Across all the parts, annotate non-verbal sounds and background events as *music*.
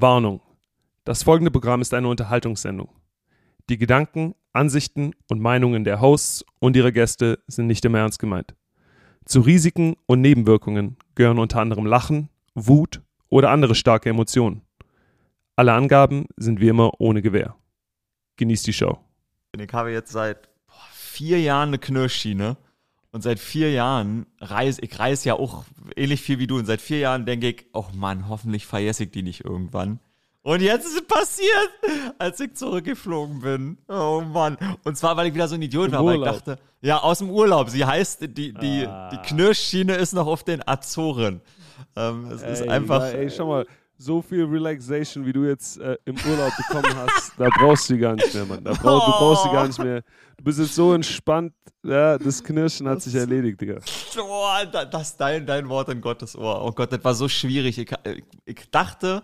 Warnung. Das folgende Programm ist eine Unterhaltungssendung. Die Gedanken, Ansichten und Meinungen der Hosts und ihrer Gäste sind nicht immer ernst gemeint. Zu Risiken und Nebenwirkungen gehören unter anderem Lachen, Wut oder andere starke Emotionen. Alle Angaben sind wie immer ohne Gewähr. Genießt die Show. Ich habe jetzt seit vier Jahren eine Knirschschiene und seit vier Jahren reise ich reise ja auch ähnlich viel wie du und seit vier Jahren denke ich, oh Mann, hoffentlich vergesse ich die nicht irgendwann. Und jetzt ist es passiert, als ich zurückgeflogen bin. Oh Mann. Und zwar, weil ich wieder so ein Idiot Im war, weil ich Urlaub. dachte, ja, aus dem Urlaub. Sie heißt, die, die, Ah. die Knirschschiene ist noch auf den Azoren. Ähm, es ist Ey, einfach. weil, Ey, schau mal, so viel Relaxation, wie du jetzt äh, im Urlaub bekommen hast, *laughs* da brauchst du die gar nicht mehr, Mann. Da brauch, du brauchst die gar nicht mehr. Du bist jetzt so entspannt, ja, das Knirschen hat sich erledigt, Digga. Oh, da- das ist dein, dein Wort in Gottes Ohr. Oh Gott, das war so schwierig. Ich, ich, dachte,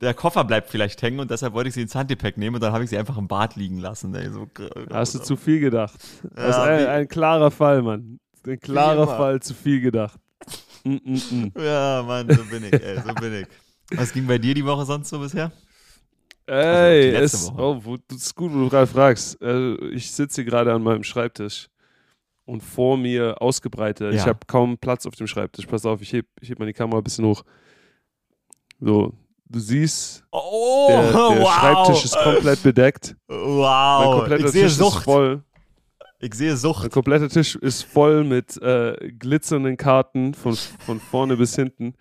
der Koffer bleibt vielleicht hängen und deshalb wollte ich sie ins Handgepäck nehmen und dann habe ich sie einfach im Bad liegen lassen. Ey, so, Hast du zu viel gedacht. Das ist ein, ein klarer Fall, Mann. Ein klarer. Fall, zu viel gedacht. Mm, mm, mm. Ja, Mann, so bin ich, ey, so bin ich. Was ging bei dir die Woche sonst so bisher? Ey, letzte es, oh, wo, das ist gut, wo du gerade fragst. Äh, ich sitze hier gerade an meinem Schreibtisch und vor mir ausgebreitet. Ich Ja. habe kaum Platz auf dem Schreibtisch. Pass auf, ich heb, ich heb die Kamera ein bisschen hoch. So, du siehst, Oh, der, der wow. Schreibtisch ist komplett bedeckt. Mein Wow, kompletter ich sehe Tisch ist Sucht. voll. Ich sehe Mein Sucht. kompletter Tisch ist voll mit äh, glitzernden Karten von, von vorne bis hinten.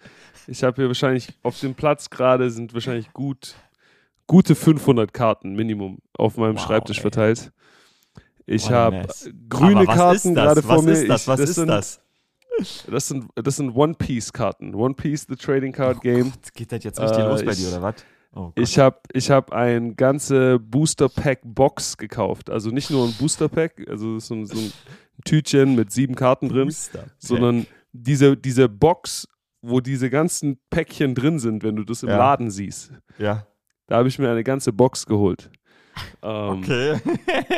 Ich habe hier wahrscheinlich auf dem Platz gerade sind wahrscheinlich gut gute 500 Karten Minimum auf meinem Wow, Schreibtisch ey. verteilt. Ich habe grüne Karten gerade vor Was mir. ist das? Ich, Was das ist sind, das? Das sind, das sind One Piece Karten. One Piece, the Trading Card Game. Gott, geht das jetzt richtig Äh, los bei ich- dir, oder was? Oh. Ich habe ich hab ein ganze Booster Pack Box gekauft. Also nicht nur ein Booster Pack, also so, ein- so ein Tütchen mit sieben Karten drin, sondern diese, diese Box, wo diese ganzen Päckchen drin sind, wenn du das im Ja. Laden siehst. Ja. Da habe ich mir eine ganze Box geholt. Ähm, Okay.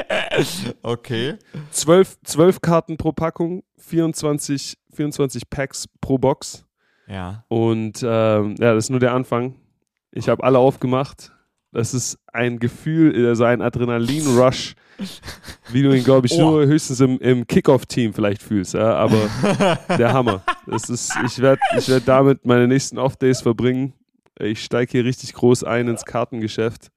*laughs* okay. zwölf, zwölf Karten pro Packung, 24, 24 Packs pro Box. Ja. Und ähm, ja, das ist nur der Anfang. Ich habe alle aufgemacht. Das ist ein Gefühl, also ein Adrenalin-Rush, wie du ihn, glaube ich, *laughs* Oh. nur höchstens im, im Kickoff-Team vielleicht fühlst. Ja? Aber *laughs* der Hammer. Das ist, ich werde ich werd damit meine nächsten Off-Days verbringen. Ich steige hier richtig groß ein ins Kartengeschäft.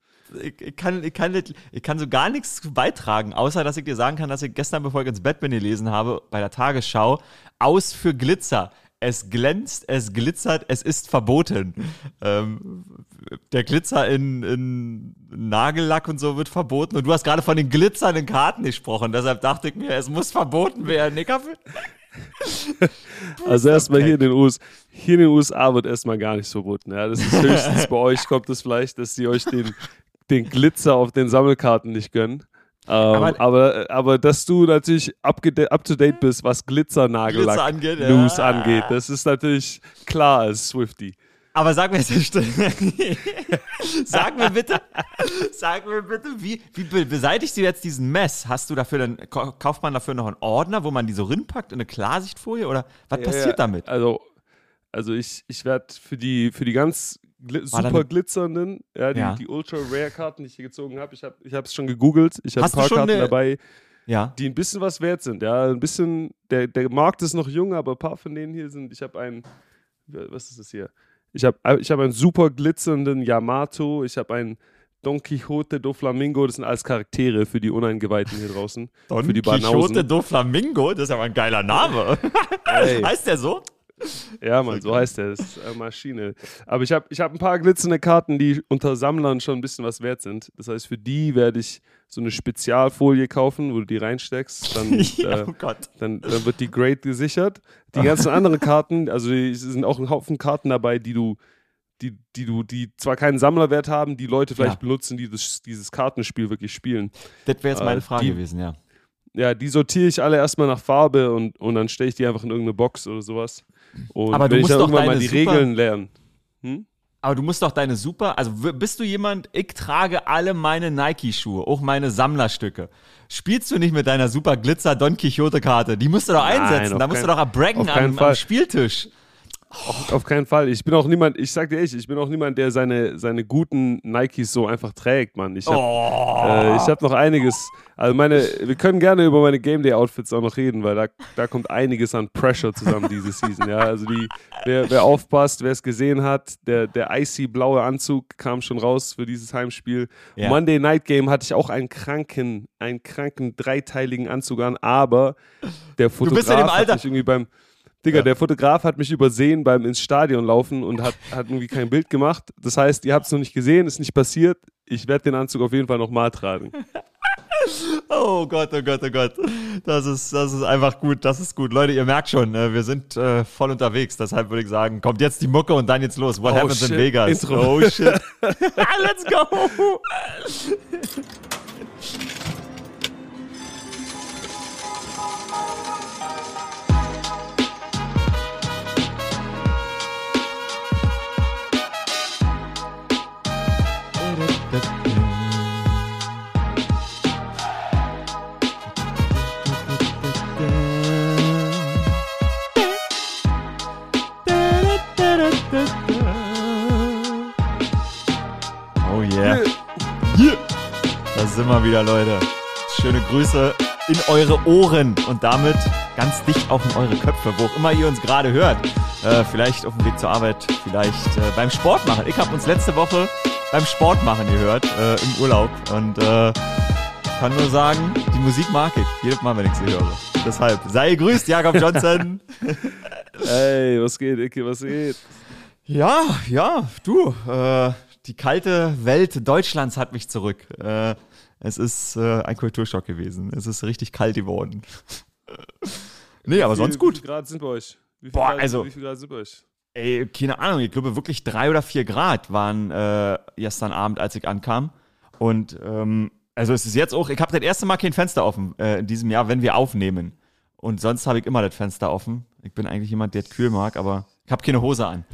Ich, kann, ich, kann ich kann so gar nichts beitragen, außer dass ich dir sagen kann, dass ich gestern, bevor ich ins Bett bin, gelesen habe, bei der Tagesschau, aus für Glitzer. Es glänzt, es glitzert, es ist verboten. Ähm, der Glitzer in, in Nagellack und so wird verboten. Und du hast gerade von den glitzernden Karten gesprochen. Deshalb dachte ich mir, es muss verboten werden. *laughs* Also erstmal hier in den USA, hier in den USA wird erstmal gar nichts verboten. Ja? Das ist höchstens bei euch kommt es vielleicht, dass die euch den, den Glitzer auf den Sammelkarten nicht gönnen. Ähm, aber, Aber- aber, dass du natürlich up, up to date bist, was Glitzer-Nagellack Glitzer angeht, ja. News angeht, das ist natürlich klar als Swifty. Aber sag mir *laughs* jetzt, sag mir bitte, sag mir bitte, wie, wie be- beseitigst du jetzt diesen Mess? Hast du dafür dann, kau- kauft man dafür noch einen Ordner, wo man die so rinpackt in eine Klarsichtfolie oder was Ja, passiert ja, damit? Also, also ich, ich werde für die, für die ganz da super eine- glitzernden, ja, die, Ja. die Ultra Rare Karten, die ich hier gezogen habe, ich habe ich es schon gegoogelt, ich habe ein paar Karten eine- dabei. Ja. die ein bisschen was wert sind. Ja, ein bisschen, der, der Markt ist noch jung, aber ein paar von denen hier sind. Ich habe einen, was ist das hier? Ich habe ich hab einen super glitzernden Yamato, ich habe einen Don Quixote do Flamingo, das sind alles Charaktere für die Uneingeweihten hier draußen. Don für die Quixote Banausen. do Flamingo, das ist aber ein geiler Name. *laughs* Heißt der so? Ja, Mann, so heißt der, das ist eine Maschine. Aber ich habe ich hab ein paar glitzernde Karten, die unter Sammlern schon ein bisschen was wert sind. Das heißt, für die werde ich so eine Spezialfolie kaufen, wo du die reinsteckst. Dann, *laughs* äh, oh Gott. dann, dann wird die Grade gesichert. Die ganzen *laughs* anderen Karten, also es sind auch ein Haufen Karten dabei, die du, die, die du, die zwar keinen Sammlerwert haben, die Leute vielleicht Ja. benutzen, die das, dieses Kartenspiel wirklich spielen. Das wäre jetzt Äh, meine Frage die- gewesen, ja. Ja, die sortiere ich alle erstmal nach Farbe und, und dann stelle ich die einfach in irgendeine Box oder sowas. Und Aber du wenn ich musst dann doch irgendwann mal die super- Regeln lernen. Hm? Aber du musst doch deine super, also bist du jemand, ich trage alle meine Nike-Schuhe, auch meine Sammlerstücke. Spielst du nicht mit deiner super Glitzer Don Quixote-Karte? Die musst du doch Nein, einsetzen, auf da musst kein- du doch braggen auf keinen am, am. Spieltisch. Auf, auf, keinen Fall. Ich bin auch niemand, ich sag dir echt, ich bin auch niemand, der seine, seine guten Nikes so einfach trägt, Mann. Ich habe oh. äh, hab noch einiges. Also meine, wir können gerne über meine Game Day Outfits auch noch reden, weil da, da kommt einiges an Pressure zusammen diese Season. Ja, also die, wer, wer aufpasst, wer es gesehen hat, der, der icy blaue Anzug kam schon raus für dieses Heimspiel. Ja. Monday Night Game hatte ich auch einen kranken, einen kranken dreiteiligen Anzug an, aber der Fotograf hat mich irgendwie beim Digga, ja. der Fotograf hat mich übersehen beim ins Stadion laufen und hat, hat irgendwie kein Bild gemacht. Das heißt, ihr habt es noch nicht gesehen, ist nicht passiert. Ich werde den Anzug auf jeden Fall nochmal tragen. *laughs* Oh Gott, oh Gott, oh Gott. Das ist, das ist einfach gut, das ist gut. Leute, ihr merkt schon, äh, wir sind äh, voll unterwegs. Deshalb würde ich sagen, kommt jetzt die Mucke und dann jetzt los. What oh, happens shit. in Vegas? Intro. Oh shit. *laughs* *laughs* Let's go. Sind wir wieder, Leute. Schöne Grüße in eure Ohren und damit ganz dicht auch in eure Köpfe, wo auch immer ihr uns gerade hört. Äh, vielleicht auf dem Weg zur Arbeit, vielleicht äh, beim Sport machen. Ich habe uns letzte Woche beim Sport machen gehört, äh, im Urlaub. Und äh, kann nur sagen, die Musik mag ich. Jedes Mal, wenn ich sie höre. Deshalb, sei gegrüßt, Jakob Johnson. *laughs* Ey, was geht, Icke, was geht? Ja, ja, du, äh, die kalte Welt Deutschlands hat mich zurück. Äh, es ist äh, ein Kulturschock gewesen. Es ist richtig kalt geworden. *laughs* nee, aber viel, sonst gut. Wie viel Grad sind bei euch? Wie Boah, Grad, also. Wie viel Grad sind bei euch? Ey, keine Ahnung. Ich glaube wirklich drei oder vier Grad waren äh, gestern Abend, als ich ankam. Und ähm, also es ist jetzt auch, ich habe das erste Mal kein Fenster offen äh, in diesem Jahr, wenn wir aufnehmen. Und sonst habe ich immer das Fenster offen. Ich bin eigentlich jemand, der kühl mag, aber ich habe keine Hose an.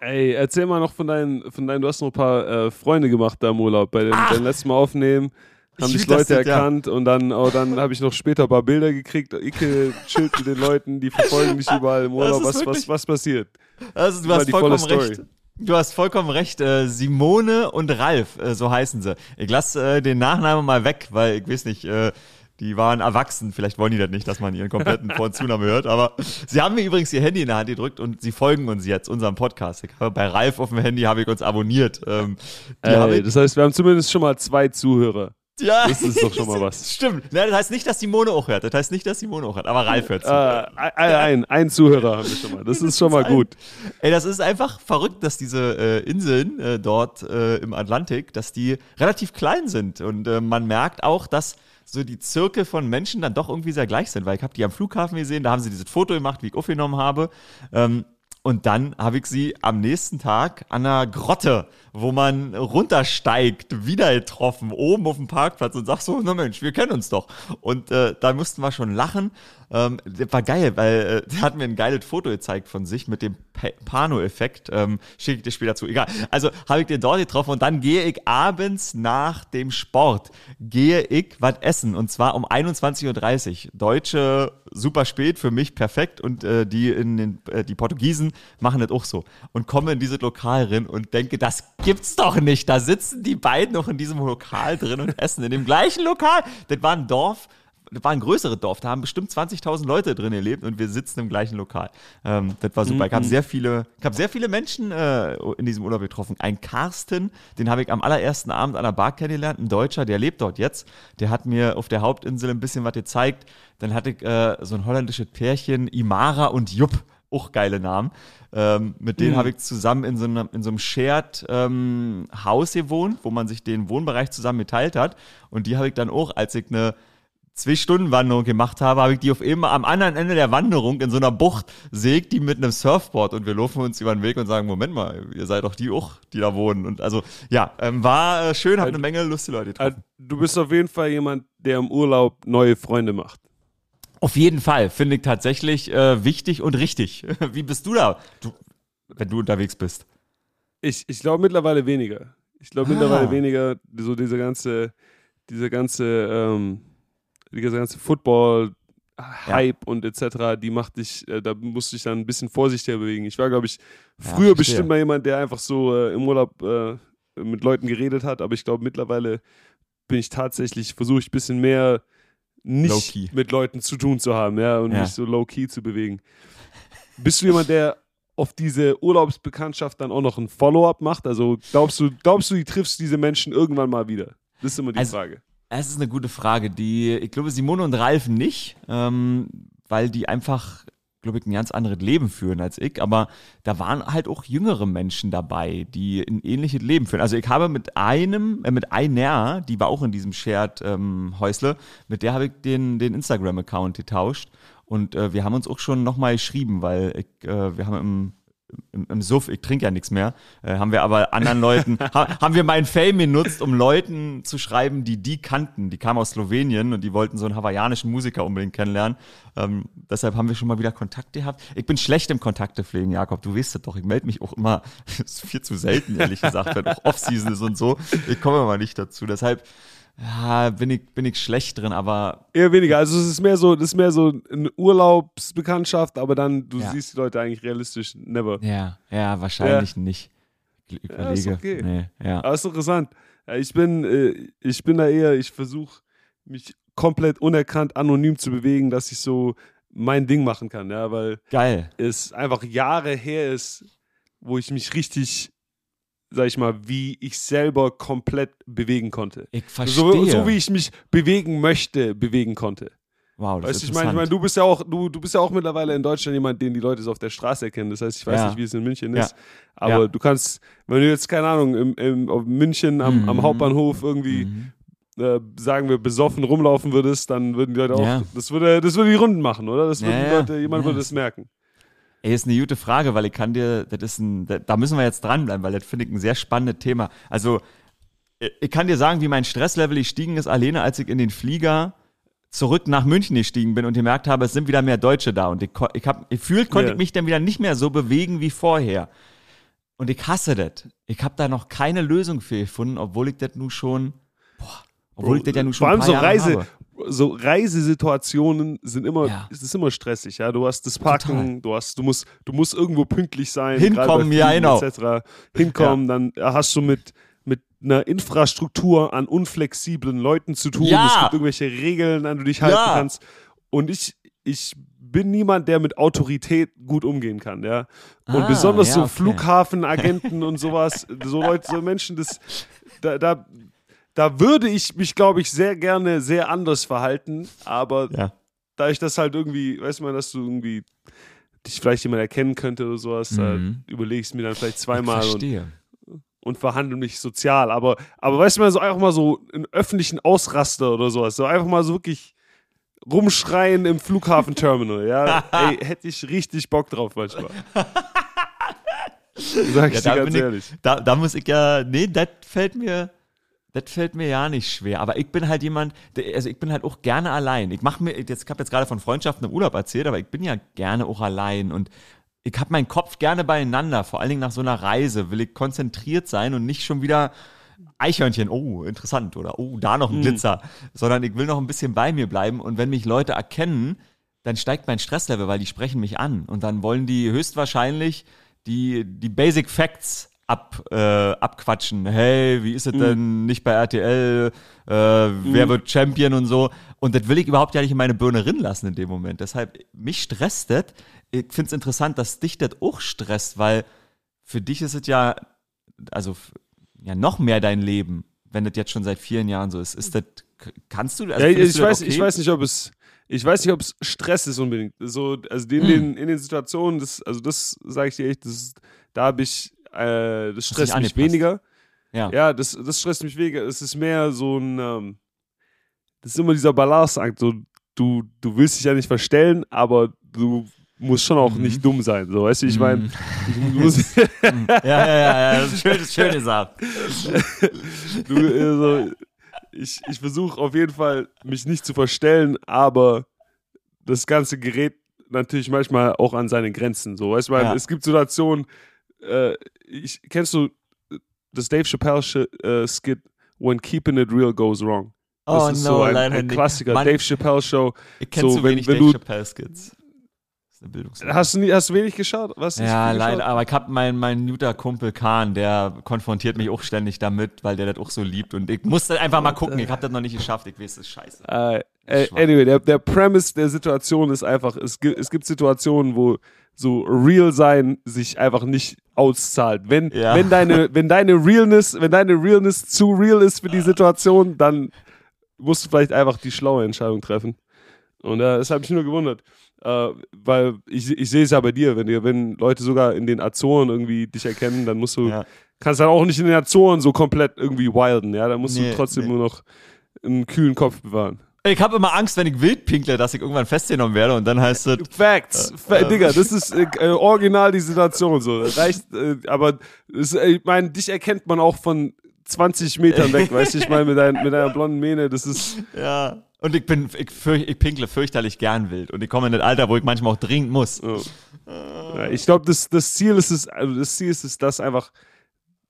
Ey, erzähl mal noch von deinen, von deinen, du hast noch ein paar äh, Freunde gemacht da im Urlaub. Bei dem, ah, beim letzten Mal aufnehmen haben dich Leute das, erkannt ja. und dann, oh, dann habe ich noch später ein paar Bilder gekriegt. Icke chillt mit den Leuten, die verfolgen dich überall im Urlaub. Was, was, was passiert? Also, du hast vollkommen recht. Du hast vollkommen recht. Äh, Simone und Ralf, äh, so heißen sie. Ich lasse äh, den Nachnamen mal weg, weil ich weiß nicht, äh, die waren erwachsen. Vielleicht wollen die das nicht, dass man ihren kompletten *laughs* Vor- und Zunahme hört. Aber sie haben mir übrigens ihr Handy in der Hand gedrückt und sie folgen uns jetzt, unserem Podcast. Bei Ralf auf dem Handy habe ich uns abonniert. Ähm, Ey, das heißt, wir haben zumindest schon mal zwei Zuhörer. Ja, das ist doch schon mal was. *laughs* Stimmt. Ja, das heißt nicht, dass Simone auch hört. Das heißt nicht, dass Simone auch hört. Aber Ralf hört zu. Äh, ein, ein Zuhörer haben wir schon mal. Das *laughs* ist schon mal gut. Ey, das ist einfach verrückt, dass diese äh, Inseln äh, dort äh, im Atlantik, dass die relativ klein sind. Und äh, man merkt auch, dass so die Zirkel von Menschen dann doch irgendwie sehr gleich sind, weil ich habe die am Flughafen gesehen, da haben sie dieses Foto gemacht, wie ich aufgenommen habe. Ähm, und dann habe ich sie am nächsten Tag an einer Grotte, wo man runtersteigt, wieder getroffen, oben auf dem Parkplatz und sag so, na Mensch, wir kennen uns doch. Und äh, da mussten wir schon lachen. Ähm, das war geil, weil äh, der hat mir ein geiles Foto gezeigt von sich mit dem Pano-Effekt. Ähm, Schicke ich dir später zu. Egal. Also habe ich den dort getroffen und dann gehe ich abends nach dem Sport, gehe ich was essen und zwar um 21.30 Uhr. Deutsche super spät, für mich perfekt und äh, die, in den, äh, die Portugiesen machen das auch so. Und komme in dieses Lokal rein und denke, das gibt's doch nicht. Da sitzen die beiden noch in diesem Lokal drin und essen. In dem gleichen Lokal. Das war ein Dorf, war ein größeres Dorf, da haben bestimmt 20.000 Leute drin gelebt und wir sitzen im gleichen Lokal. Ähm, das war super. Mhm. Ich habe sehr viele, habe sehr viele Menschen äh, in diesem Urlaub getroffen. Ein Carsten, den habe ich am allerersten Abend an der Bar kennengelernt, ein Deutscher, der lebt dort jetzt. Der hat mir auf der Hauptinsel ein bisschen was gezeigt. Dann hatte ich äh, so ein holländisches Pärchen, Imara und Jupp auch geile Namen. Ähm, mit denen mhm. habe ich zusammen in so einem, in so einem Shared ähm, Haus gewohnt, wo man sich den Wohnbereich zusammen geteilt hat. Und die habe ich dann auch, als ich eine zwei Stunden Wanderung gemacht habe, habe ich die auf eben am anderen Ende der Wanderung in so einer Bucht sägt die mit einem Surfboard und wir laufen uns über den Weg und sagen, Moment mal, ihr seid doch die auch, die da wohnen. Und also ja, ähm, war äh, schön, habe eine Menge lustige Leute getroffen. Du bist auf jeden Fall jemand, der im Urlaub neue Freunde macht. Auf jeden Fall, finde ich tatsächlich äh, wichtig und richtig. *laughs* Wie bist du da, du, wenn du unterwegs bist? Ich, ich glaube mittlerweile weniger. Ich glaube ah. mittlerweile weniger, so diese ganze, diese ganze, ähm, diese ganze Football, Hype und etc., die macht dich, äh, da musste ich dann ein bisschen vorsichtiger bewegen. Ich war, glaube ich, Ja, früher verstehe. bestimmt mal jemand, der einfach so äh, im Urlaub äh, mit Leuten geredet hat, aber ich glaube, mittlerweile bin ich tatsächlich, versuche ich ein bisschen mehr nicht mit Leuten zu tun zu haben, ja, und Ja. mich so low-key zu bewegen. Bist du jemand, der auf diese Urlaubsbekanntschaft dann auch noch ein Follow-up macht? Also glaubst du, glaubst du, du triffst diese Menschen irgendwann mal wieder? Das ist immer die Also- Frage. Es ist eine gute Frage. Die, ich glaube, Simone und Ralf nicht, ähm, weil die einfach, glaube ich, ein ganz anderes Leben führen als ich. Aber da waren halt auch jüngere Menschen dabei, die ein ähnliches Leben führen. Also ich habe mit einem, äh, mit einer, die war auch in diesem Shared ähm, Häusle, mit der habe ich den, den Instagram-Account getauscht. Und äh, wir haben uns auch schon nochmal geschrieben, weil ich, äh, wir haben im im, im Suff, ich trinke ja nichts mehr, äh, haben wir aber anderen Leuten, *laughs* ha, haben wir meinen Fame genutzt, um Leuten zu schreiben, die die kannten. Die kamen aus Slowenien und die wollten so einen hawaiianischen Musiker unbedingt kennenlernen. Ähm, deshalb haben wir schon mal wieder Kontakt gehabt. Ich bin schlecht im Kontakte pflegen, Jakob, du weißt es doch. Ich melde mich auch immer, *laughs* das viel zu selten, ehrlich gesagt, wenn auch Off-Season ist und so. Ich komme mal nicht dazu. Deshalb ja, bin, ich, bin ich schlecht drin, aber Eher weniger. Also es ist mehr so, das ist mehr so eine Urlaubsbekanntschaft, aber dann, du Ja. siehst die Leute eigentlich realistisch never. ja, ja, wahrscheinlich nicht. Ich Ja, ist überlege. okay. Nee, ja. Aber ist interessant. Ja, ich bin, äh, ich bin da eher, ich versuche mich komplett unerkannt anonym zu bewegen, dass ich so mein Ding machen kann, ja, weil Geil. es einfach Jahre her ist, wo ich mich richtig, sag ich mal, wie ich selber komplett bewegen konnte. Ich verstehe. So, so wie ich mich bewegen möchte, bewegen konnte. Wow, das Weißt du, ist ich meine, ich mein, du bist ja auch, du, du bist ja auch mittlerweile in Deutschland jemand, den die Leute so auf der Straße erkennen. Das heißt, ich weiß Ja. nicht, wie es in München Ja. ist. Aber Ja. du kannst, wenn du jetzt, keine Ahnung, im, im, München am, am Mhm. Hauptbahnhof irgendwie, Mhm. äh, sagen wir, besoffen rumlaufen würdest, dann würden die Leute auch, das würde, das würde die Runden machen, oder? Das würden. Leute, jemand würde es merken. Ey, ist eine gute Frage, weil ich kann dir, das ist ein, da- müssen wir jetzt dranbleiben, weil das finde ich ein sehr spannendes Thema. Also, ich- kann dir sagen, wie mein Stresslevel gestiegen ist, alleine als ich in den Flieger zurück nach München gestiegen bin und gemerkt habe, es sind wieder mehr Deutsche da und ich, ich hab, gefühlt konnte Ja. ich mich dann wieder nicht mehr so bewegen wie vorher. Und ich hasse das. Ich habe da noch keine Lösung für gefunden, obwohl ich das nun schon, boah, obwohl ich das ja nun schon Vor allem ein so Jahre Reise, habe. So Reisesituationen sind immer, Ja. es ist immer stressig, ja. Du hast das Parken, Total. du hast, du musst, du musst irgendwo pünktlich sein, Hinkommen, ja, genau. etc. Hinkommen, dann hast du mit mit einer Infrastruktur an unflexiblen Leuten zu tun. Ja. Es gibt irgendwelche Regeln, an die du dich halten Ja. kannst. Und ich, ich bin niemand, der mit Autorität gut umgehen kann, ja. Und Ah, besonders ja, so okay. Flughafenagenten und sowas, so Leute, so Menschen, das, da, da, da würde ich mich, glaube ich, sehr gerne sehr anders verhalten, aber Ja. da ich das halt irgendwie, weiß man, dass du irgendwie dich vielleicht jemand erkennen könnte oder sowas, Mhm. überlege ich es mir dann vielleicht Ich zweimal und, verstehe. und verhandle mich sozial. Aber, aber weißt du mal, so einfach mal so einen öffentlichen Ausraster oder sowas, so einfach mal so wirklich rumschreien im Flughafenterminal, ja, *laughs* ey, hätte ich richtig Bock drauf manchmal. *laughs* Sag ich Ja, dir ganz ich- ehrlich. Da, da muss ich ja, nee, das fällt mir, das fällt mir ja nicht schwer. Aber ich bin halt jemand, der, also ich bin halt auch gerne allein. Ich mache mir, jetzt, ich habe jetzt gerade von Freundschaften im Urlaub erzählt, aber ich bin ja gerne auch allein und ich habe meinen Kopf gerne beieinander. Vor allen Dingen nach so einer Reise will ich konzentriert sein und nicht schon wieder Eichhörnchen, oh, interessant, oder oh, da noch ein Glitzer, sondern ich will noch ein bisschen bei mir bleiben und wenn mich Leute erkennen, dann steigt mein Stresslevel, weil die sprechen mich an und dann wollen die höchstwahrscheinlich die, die Basic Facts ab, äh, abquatschen. Hey, wie ist es denn nicht bei RTL? Äh, Wer wird Champion und so? Und das will ich überhaupt ja nicht in meine Birne rin lassen in dem Moment. Deshalb, mich stresst das. Ich finde es interessant, dass dich das auch stresst, weil für dich ist es ja, also ja noch mehr dein Leben, wenn das jetzt schon seit vielen Jahren so ist. Ist das, kannst du? Also ja, ich, du das weiß, okay? ich weiß nicht, ob es. Ich weiß nicht, ob es Stress ist unbedingt. So, also in, Hm. den, in den Situationen, das, also das sage ich dir echt, das, da habe ich, äh, das stresst mich weniger. Ja. Ja, das, das stresst mich weniger. Es ist mehr so ein, ähm, das ist immer dieser Balanceakt. So, du, du willst dich ja nicht verstellen, aber du musst schon auch Mhm. nicht dumm sein. So, weißt du, ich meine, du, musst, ja, ja, ja, ja, das ist schön, das ist schön gesagt. du, äh, so, ich, ich versuche auf jeden Fall, mich nicht zu verstellen, aber das ganze Gerät natürlich manchmal auch an seine Grenzen. So, weißt du, Ja. es gibt Situationen, äh, ich, kennst du das Dave Chappelle Sch- äh, Skit When Keeping It Real Goes Wrong? Das Oh ist no, so ein, leider ein. Klassiker. Mann. Dave Chappelle Show. Ich kenne So, zu wenn- wenig wenn Dave du- Chappelle Skits. Das ist eine Bildungslücke. Hast du, nie, hast du wenig geschaut? Was? Ja, leider, aber ich hab meinen mein guter Kumpel Kahn, der konfrontiert mich auch ständig damit, weil der das auch so liebt und ich muss das einfach mal gucken, ich hab das noch nicht geschafft, ich weiß, das ist scheiße. Äh, äh. Anyway, der, der Premise der Situation ist einfach, es, gi- es gibt Situationen, wo so real sein sich einfach nicht auszahlt. Wenn, Ja. wenn, deine, wenn deine Realness, wenn deine Realness zu real ist für die Situation, dann musst du vielleicht einfach die schlaue Entscheidung treffen. Und äh, das habe ich nur gewundert. Äh, weil ich, ich sehe es ja bei dir, wenn, dir, wenn Leute sogar in den Azoren irgendwie dich erkennen, dann musst du, Ja. kannst dann auch nicht in den Azoren so komplett irgendwie wilden, ja. Da musst Nee, du trotzdem nee. nur noch einen kühlen Kopf bewahren. Ich habe immer Angst, wenn ich wild pinkle, dass ich irgendwann festgenommen werde und dann heißt es, Facts. Fa Digga, das ist äh, äh, original die Situation so. Reicht, äh, aber äh, ich meine, dich erkennt man auch von 20 Metern weg, weißt du, ich meine, mit, dein, mit deiner blonden Mähne, das ist. ja. Und ich bin, ich, fürch, ich pinkle fürchterlich gern wild und ich komme in das Alter, wo ich manchmal auch dringend muss. Oh. Ja, ich glaube, das, das Ziel ist es, also das Ziel ist es, dass einfach,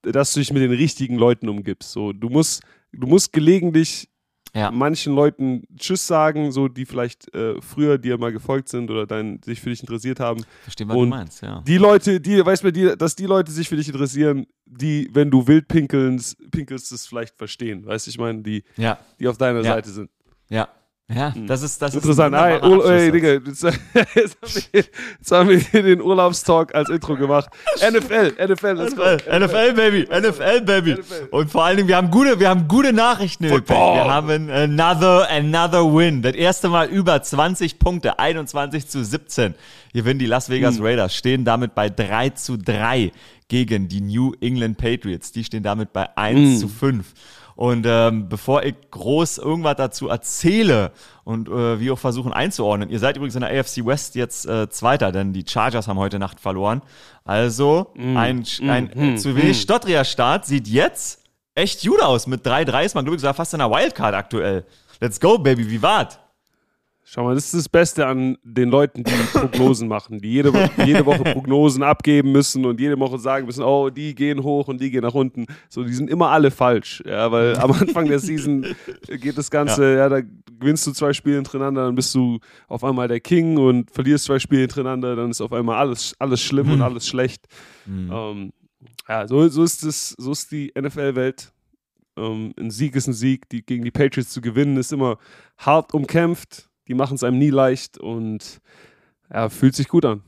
dass du dich mit den richtigen Leuten umgibst. So, du musst, du musst gelegentlich Ja. manchen Leuten Tschüss sagen, so die vielleicht äh, früher dir mal gefolgt sind oder dein, sich für dich interessiert haben. Verstehen, was Und du meinst, ja. Die Leute, die, weißt du, die, dass die Leute sich für dich interessieren, die, wenn du wild pinkelst, pinkelst, das vielleicht verstehen. Weißt du, ich meine, die, Ja, die auf deiner Ja. Seite sind. ja. Ja, das ist, das Interessant. ist ein Ur ey. Digga, jetzt, *laughs* jetzt, haben wir, jetzt haben wir hier den Urlaubstalk als Intro gemacht. NFL, NFL, let's go. NFL, NFL, Baby, NFL, Baby. Und vor allen Dingen, wir haben gute, wir haben gute Nachrichten. Football. Wir haben another, another win. Das erste Mal über 20 Punkte, 21 zu 17. Gewinnen die Las Vegas Hm. Raiders, stehen damit bei 3 zu 3 gegen die New England Patriots. Die stehen damit bei 1 Hm. zu 5. Und ähm, bevor ich groß irgendwas dazu erzähle und äh, wir auch versuchen einzuordnen, ihr seid übrigens in der AFC West jetzt äh, Zweiter, denn die Chargers haben heute Nacht verloren. Also ein, ein äh, zu wenig stottriger Start sieht jetzt echt gut aus. Mit 3-3 ist man, glaube ich, sogar fast in der Wildcard aktuell. Let's go, Baby, wie war's? Schau mal, das ist das Beste an den Leuten, die *laughs* Prognosen machen, die jede, Wo- jede Woche Prognosen abgeben müssen und jede Woche sagen müssen, oh, die gehen hoch und die gehen nach unten. So, die sind immer alle falsch. Ja, weil am Anfang der Season geht das Ganze, ja. da gewinnst du zwei Spiele hintereinander, dann bist du auf einmal der King und verlierst zwei Spiele hintereinander, dann ist auf einmal alles, alles schlimm und alles schlecht. Ähm, ja, so, so ist es, so ist die NFL-Welt. Ähm, ein Sieg ist ein Sieg. Die, gegen die Patriots zu gewinnen ist immer hart umkämpft. Die machen es einem nie leicht und ja, fühlt sich gut an.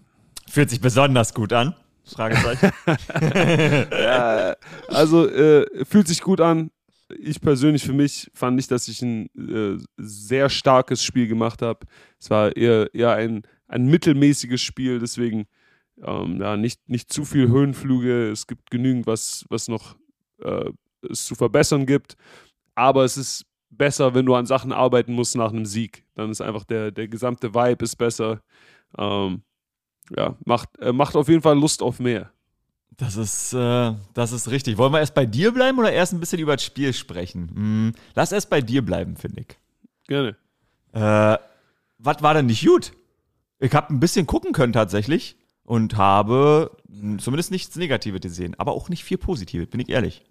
Fühlt sich besonders gut an. Fragezeichen. *laughs* Ja, also äh, fühlt sich gut an. Ich persönlich für mich fand nicht, dass ich ein äh, sehr starkes Spiel gemacht habe. Es war eher, eher ein, ein mittelmäßiges Spiel, deswegen ähm, ja, nicht, nicht zu viel Höhenflüge. Es gibt genügend, was, was noch äh, es zu verbessern gibt. Aber es ist besser, wenn du an Sachen arbeiten musst nach einem Sieg. Dann ist einfach der, der gesamte Vibe ist besser. Ähm, ja, macht, äh, macht auf jeden Fall Lust auf mehr. Das ist, äh, das ist richtig. Wollen wir erst bei dir bleiben oder erst ein bisschen über das Spiel sprechen? Hm, lass erst bei dir bleiben, finde ich. Gerne. Äh, was war denn nicht gut? Ich habe ein bisschen gucken können tatsächlich und habe zumindest nichts Negatives gesehen, aber auch nicht viel Positives, bin ich ehrlich.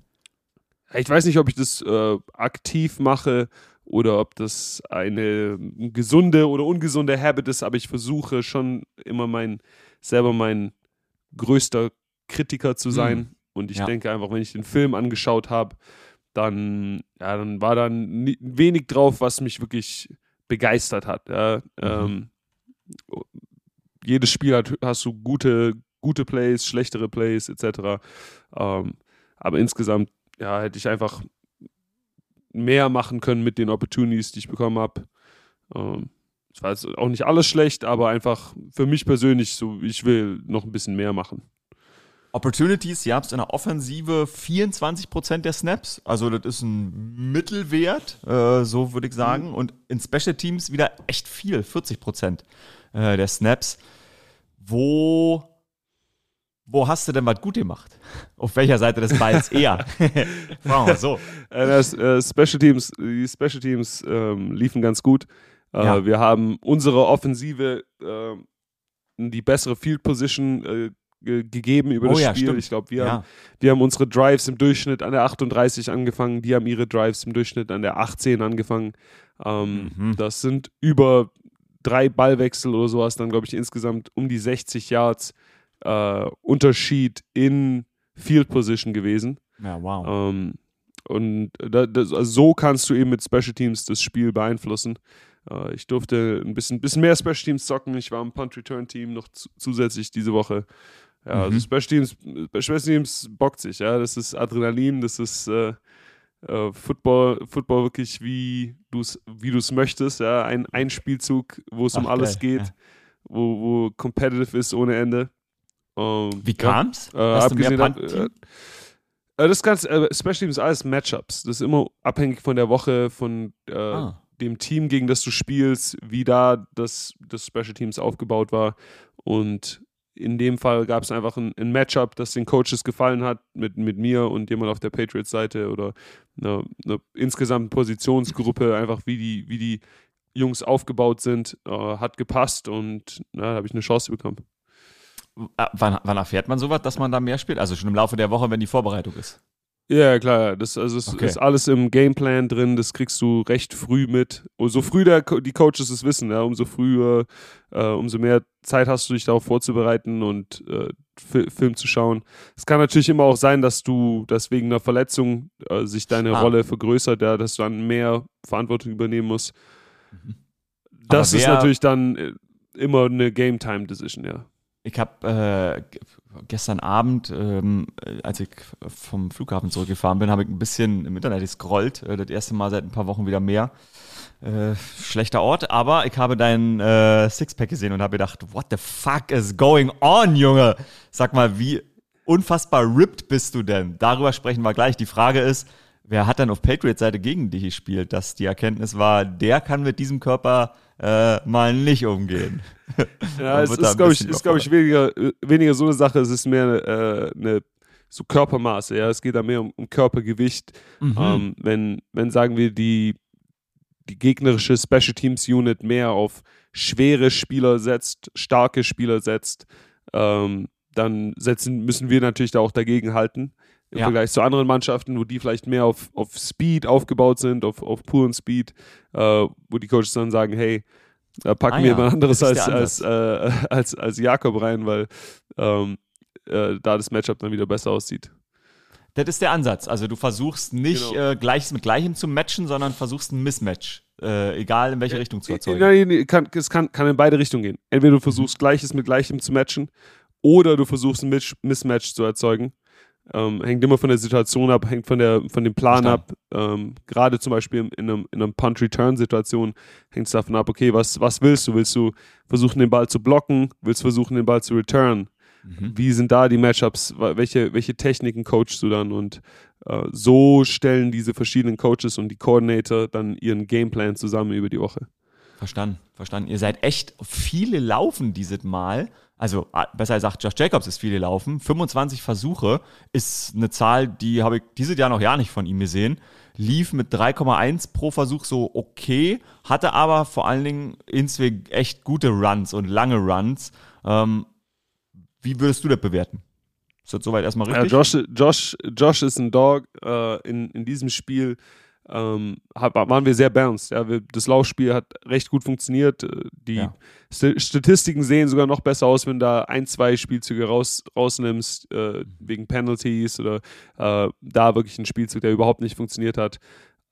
Ich weiß nicht, ob ich das äh, aktiv mache oder ob das eine gesunde oder ungesunde Habit ist, aber ich versuche schon immer mein, selber mein größter Kritiker zu sein. Und ich Ja. denke einfach, wenn ich den Film angeschaut habe, dann, ja, dann war da ni- wenig drauf, was mich wirklich begeistert hat. Ja. Ähm, jedes Spiel hat, hast du gute, gute Plays, schlechtere Plays etc. Ähm, aber insgesamt ja, hätte ich einfach mehr machen können mit den Opportunities, die ich bekommen habe. Ähm, es war jetzt auch nicht alles schlecht, aber einfach für mich persönlich so, ich will noch ein bisschen mehr machen. Opportunities, ihr habt in der Offensive 24% der Snaps, also das ist ein Mittelwert, äh, so würde ich sagen. Und in Special Teams wieder echt viel, 40% äh, der Snaps. Wo, wo hast du denn was gut gemacht? Auf welcher Seite des Balls eher? *laughs* Fragen wir so. Äh, das, äh, Special Teams, die Special Teams ähm, liefen ganz gut. Äh, Ja. Wir haben unsere Offensive äh, die bessere Field Position äh, ge gegeben über Oh das ja, Spiel. stimmt. Ich glaube, wir, Ja. haben, wir haben unsere Drives im Durchschnitt an der 38 angefangen, die haben ihre Drives im Durchschnitt an der 18 angefangen. Ähm, Mhm. Das sind über drei Ballwechsel oder sowas, dann glaube ich insgesamt um die 60 Yards äh, Unterschied in Field Position gewesen. Ja, wow. Ähm, und da, das, also so kannst du eben mit Special Teams das Spiel beeinflussen. Äh, ich durfte ein bisschen, bisschen mehr Special Teams zocken. Ich war im Punt Return Team noch zu, zusätzlich diese Woche. Ja, also Mhm. Special Teams, Special Teams bockt sich, ja. Das ist Adrenalin, das ist äh, äh, Football, Football wirklich wie du es wie du's möchtest, ja. Ein, ein Spielzug, wo es um alles geil, geht, ja. wo, wo competitive ist ohne Ende. Ähm, Wie ja. kam's? Äh, Hast du mehr Punt-Team? äh, äh, das Ganze, äh, Special Teams ist alles Matchups. Das ist immer abhängig von der Woche, von äh, Ah. dem Team, gegen das du spielst, wie da das, das Special Teams aufgebaut war. Und in dem Fall gab es einfach ein, ein Matchup, das den Coaches gefallen hat, mit, mit mir und jemand auf der Patriots-Seite oder eine, eine insgesamt Positionsgruppe, einfach wie die, wie die Jungs aufgebaut sind, äh, hat gepasst und na, da habe ich eine Chance bekommen. Äh, Wann, wann erfährt man sowas, dass man da mehr spielt? Also schon im Laufe der Woche, wenn die Vorbereitung ist. Ja, klar, das also es Okay. ist alles im Gameplan drin, das kriegst du recht früh mit. Und so früh der, die Coaches es wissen, ja, umso früher, äh, umso mehr Zeit hast du dich darauf vorzubereiten und äh, Fi- Film zu schauen. Es kann natürlich immer auch sein, dass du, dass wegen einer Verletzung äh, sich deine Ah. Rolle vergrößert, ja, dass du dann mehr Verantwortung übernehmen musst. Mhm. Das ist natürlich dann äh, immer eine Game-Time-Decision, ja. Ich habe äh, gestern Abend, ähm, äh, als ich vom Flughafen zurückgefahren bin, habe ich ein bisschen im Internet gescrollt. Äh, das erste Mal seit ein paar Wochen wieder mehr. Äh, schlechter Ort, aber ich habe dein äh, Sixpack gesehen und habe gedacht, what the fuck is going on, Junge? Sag mal, wie unfassbar ripped bist du denn? Darüber sprechen wir gleich. Die Frage ist, wer hat denn auf Patriots-Seite gegen dich gespielt, dass die Erkenntnis war, der kann mit diesem Körper äh, mal nicht umgehen? *laughs* Ja, es ist, glaube ich, ist, glaub ich weniger, weniger so eine Sache, es ist mehr äh, eine so Körpermaße, ja, es geht da mehr um, um Körpergewicht. Mhm. Ähm, wenn, wenn, sagen wir, die, die gegnerische Special Teams Unit mehr auf schwere Spieler setzt, starke Spieler setzt, ähm, dann setzen, müssen wir natürlich da auch dagegen halten. Im Ja. Vergleich zu anderen Mannschaften, wo die vielleicht mehr auf, auf Speed aufgebaut sind, auf, auf puren Speed, äh, wo die Coaches dann sagen, hey, da packen Ah wir ja, jemand anderes als, als, äh, *laughs* als, als Jakob rein, weil ähm, äh, da das Matchup dann wieder besser aussieht. Das ist der Ansatz. Also du versuchst nicht Genau. äh, Gleiches mit Gleichem zu matchen, sondern versuchst ein Mismatch, äh, egal in welche Richtung zu erzeugen. Nein, nein, kann, es kann, kann in beide Richtungen gehen. Entweder du versuchst Gleiches mit Gleichem zu matchen oder du versuchst ein Mis- Mismatch zu erzeugen. Ähm, hängt immer von der Situation ab, hängt von, der, von dem Plan ab. Ähm, Gerade zum Beispiel in einem, in einem Punt-Return-Situation hängt es davon ab, okay, was, was willst du? Willst du versuchen, den Ball zu blocken? Willst du versuchen, den Ball zu return? Mhm. Wie sind da die Matchups? Welche, welche Techniken coachst du dann? Und äh, so stellen diese verschiedenen Coaches und die Coordinator dann ihren Gameplan zusammen über die Woche. Verstanden, verstanden. Ihr seid echt viele laufen dieses Mal. Also ah, besser gesagt, Josh Jacobs ist viele laufen. 25 Versuche ist eine Zahl, die habe ich dieses Jahr noch ja nicht von ihm gesehen. Lief mit 3,1 pro Versuch so okay, hatte aber vor allen Dingen insweg echt gute Runs und lange Runs. Ähm, wie würdest du das bewerten? Ist das soweit erstmal Ja, richtig? Josh, Josh, Josh ist ein Dog. Äh, in, in diesem Spiel ähm, waren wir sehr balanced. Ja. Das Laufspiel hat recht gut funktioniert. Äh, Die Ja. St Statistiken sehen sogar noch besser aus, wenn du da ein, zwei Spielzüge raus, rausnimmst, äh, wegen Penalties oder äh, da wirklich ein Spielzug, der überhaupt nicht funktioniert hat.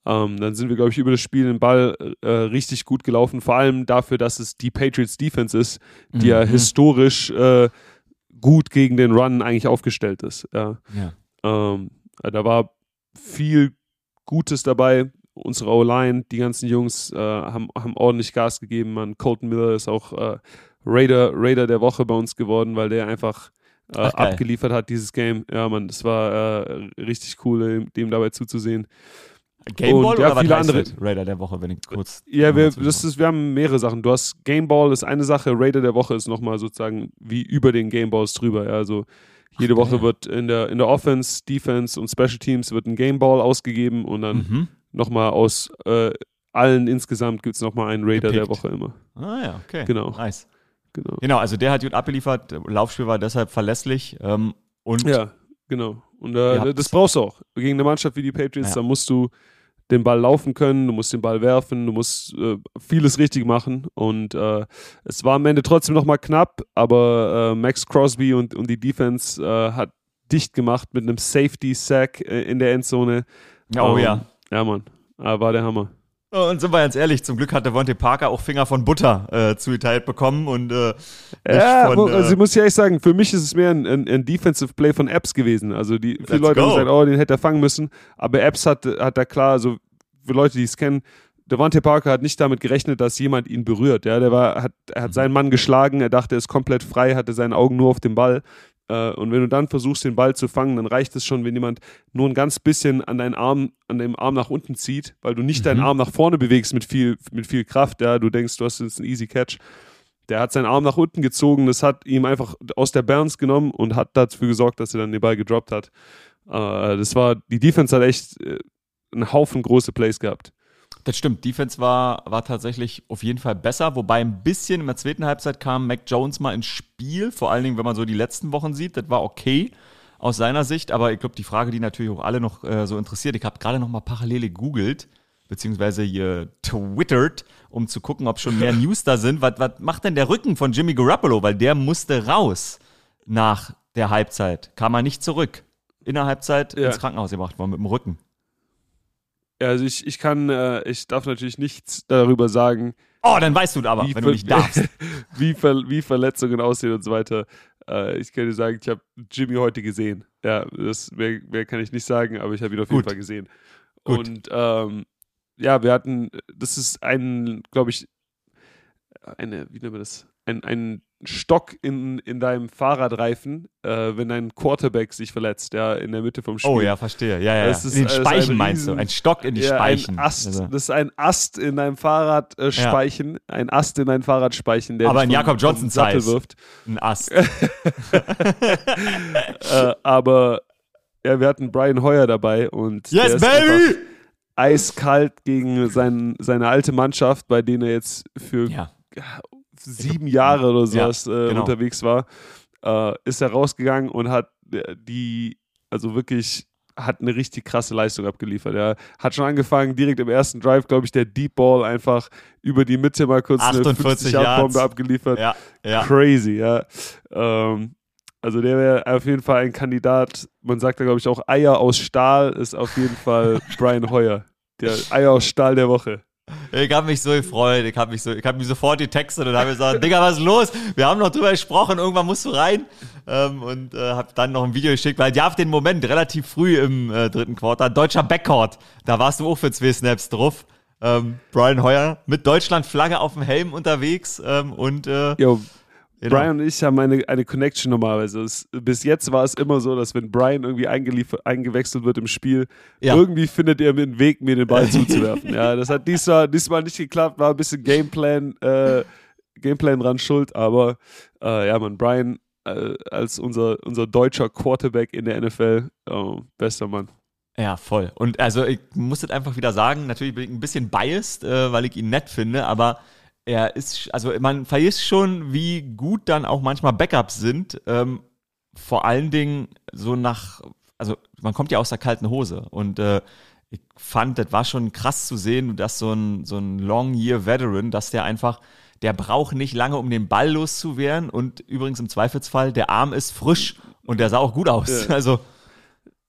Ähm, dann sind wir, glaube ich, über das Spiel den Ball äh, richtig gut gelaufen. Vor allem dafür, dass es die Patriots Defense ist, die ja Mhm. historisch äh, gut gegen den Run eigentlich aufgestellt ist. Ja. Ja. Ähm, äh, da war viel Gutes dabei. Unsere O-Line, die ganzen Jungs äh, haben, haben ordentlich Gas gegeben. Man, Colton Miller ist auch äh, Raider, Raider der Woche bei uns geworden, weil der einfach äh, Ach, abgeliefert hat, dieses Game. Ja, man, das war äh, richtig cool, dem dabei zuzusehen. Gameball Und, ja, oder viele andere-? Raider der Woche, wenn ich kurz. Ja, wir, das ist, wir haben mehrere Sachen. Du hast Gameball ist eine Sache, Raider der Woche ist nochmal sozusagen wie über den Gameballs drüber. Ja, also jede Ach, Woche geil. wird in der, in der Offense, Defense und Special Teams wird ein Gameball ausgegeben und dann Mhm. nochmal aus äh, allen insgesamt gibt es nochmal einen Raider der Gepickt. Woche immer. Ah ja, okay. Genau. Nice. Genau. genau, also der hat gut abgeliefert, Laufspiel war deshalb verlässlich. Ähm, und ja, genau. Und äh, das brauchst du auch. Gegen eine Mannschaft wie die Patriots, ja. da musst du den Ball laufen können, du musst den Ball werfen, du musst äh, vieles richtig machen. Und äh, es war am Ende trotzdem nochmal knapp, aber äh, Max Crosby und, und die Defense äh, hat dicht gemacht mit einem Safety-Sack äh, in der Endzone. Oh um, ja. Ja, Mann. Ah, war der Hammer. Und sind wir ganz ehrlich, zum Glück hat der Vontae Parker auch Finger von Butter äh, zugeteilt bekommen und äh, ja, von, also äh, muss ich ehrlich sagen, für mich ist es mehr ein, ein, ein Defensive Play von Apps gewesen. Also die viele Leute go. haben gesagt, oh, den hätte er fangen müssen, aber Apps hat, hat da klar, also für Leute, die es kennen, Devontae Parker hat nicht damit gerechnet, dass jemand ihn berührt. Ja, der war, hat, er hat mhm. seinen Mann geschlagen, er dachte, er ist komplett frei, hatte seine Augen nur auf dem Ball. Äh, und wenn du dann versuchst, den Ball zu fangen, dann reicht es schon, wenn jemand nur ein ganz bisschen an deinen Arm, an dem Arm nach unten zieht, weil du nicht mhm. deinen Arm nach vorne bewegst mit viel, mit viel Kraft. Ja, du denkst, du hast jetzt einen easy Catch. Der hat seinen Arm nach unten gezogen, das hat ihm einfach aus der Balance genommen und hat dafür gesorgt, dass er dann den Ball gedroppt hat. Äh, das war, die Defense hat echt äh, einen Haufen große Plays gehabt. Das stimmt. Defense war, war tatsächlich auf jeden Fall besser, wobei ein bisschen in der zweiten Halbzeit kam Mac Jones mal ins Spiel, vor allen Dingen, wenn man so die letzten Wochen sieht. Das war okay aus seiner Sicht, aber ich glaube, die Frage, die natürlich auch alle noch äh, so interessiert, ich habe gerade noch mal parallel gegoogelt, beziehungsweise hier twittert, um zu gucken, ob schon mehr *laughs* News da sind. Was, was macht denn der Rücken von Jimmy Garoppolo? Weil der musste raus nach der Halbzeit. Kam er nicht zurück. In der Halbzeit ja. ins Krankenhaus gebracht worden mit dem Rücken. Also ich, ich kann, äh, ich darf natürlich nichts darüber sagen. Oh, dann weißt du aber, wenn du nicht darfst. *laughs* wie, Ver wie Verletzungen aussehen und so weiter. Äh, ich kann dir sagen, ich habe Jimmy heute gesehen. Ja, das mehr, mehr, kann ich nicht sagen, aber ich habe ihn auf Gut. jeden Fall gesehen. Gut. Und ähm, ja, wir hatten, das ist ein, glaube ich, eine, wie nennt man das? Ein, ein Stock in, in deinem Fahrradreifen, äh, wenn dein Quarterback sich verletzt, ja, in der Mitte vom Spiel. Oh ja, verstehe. Ja, ja. Das ist, in den Speichen meinst du? Ein Stock in die ja, Speichen. Ein Ast, also. Das ist ein Ast in deinem Fahrradspeichen, äh, ja. ein Ast in dein Fahrradspeichen, der Aber in Jakob Johnson Sattel wirft. Ein Ast. *laughs* äh, aber ja, wir hatten Brian Hoyer dabei und yes, baby! eiskalt gegen sein, seine alte Mannschaft, bei denen er jetzt für ja sieben Jahre oder sowas ja, äh, genau. unterwegs war, äh, ist er rausgegangen und hat äh, die, also wirklich hat eine richtig krasse Leistung abgeliefert. Er hat schon angefangen, direkt im ersten Drive, glaube ich, der Deep Ball einfach über die Mitte mal kurz eine 50 Yard Bombe abgeliefert. Ja, ja. Crazy, ja. Ähm, also der wäre auf jeden Fall ein Kandidat. Man sagt da, glaube ich, auch Eier aus Stahl ist auf jeden Fall *laughs* Brian Hoyer. Der Eier aus Stahl der Woche. Ich habe mich so gefreut, ich habe mich, so, hab mich sofort getextet und habe gesagt, Digga, was ist los? Wir haben noch drüber gesprochen, irgendwann musst du rein. Ähm, und äh, habe dann noch ein Video geschickt, weil ja, auf den Moment, relativ früh im äh, dritten Quarter, deutscher Backcourt, da warst du auch für zwei Snaps drauf. Ähm, Brian Hoyer mit Deutschland-Flagge auf dem Helm unterwegs ähm, und äh, Genau. Brian und ich haben eine, eine Connection normalerweise. Es, bis jetzt war es immer so, dass wenn Brian irgendwie eingewechselt wird im Spiel, ja. irgendwie findet er einen Weg, mir den Ball *laughs* zuzuwerfen. ja, das hat diesmal, diesmal nicht geklappt, war ein bisschen Gameplan, äh, Gameplan dran schuld, aber äh, ja, man, Brian äh, als unser, unser deutscher Quarterback in der NFL, oh, bester Mann. Ja, voll. Und also ich muss das einfach wieder sagen, natürlich bin ich ein bisschen biased, äh, weil ich ihn nett finde, aber er ist, also man vergisst schon, wie gut dann auch manchmal Backups sind. Ähm, vor allen Dingen so nach, also man kommt ja aus der kalten Hose und äh, ich fand, das war schon krass zu sehen, dass so ein, so ein Long-Year-Veteran, dass der einfach, der braucht nicht lange, um den Ball loszuwehren und übrigens im Zweifelsfall, der Arm ist frisch und der sah auch gut aus. Ja. Also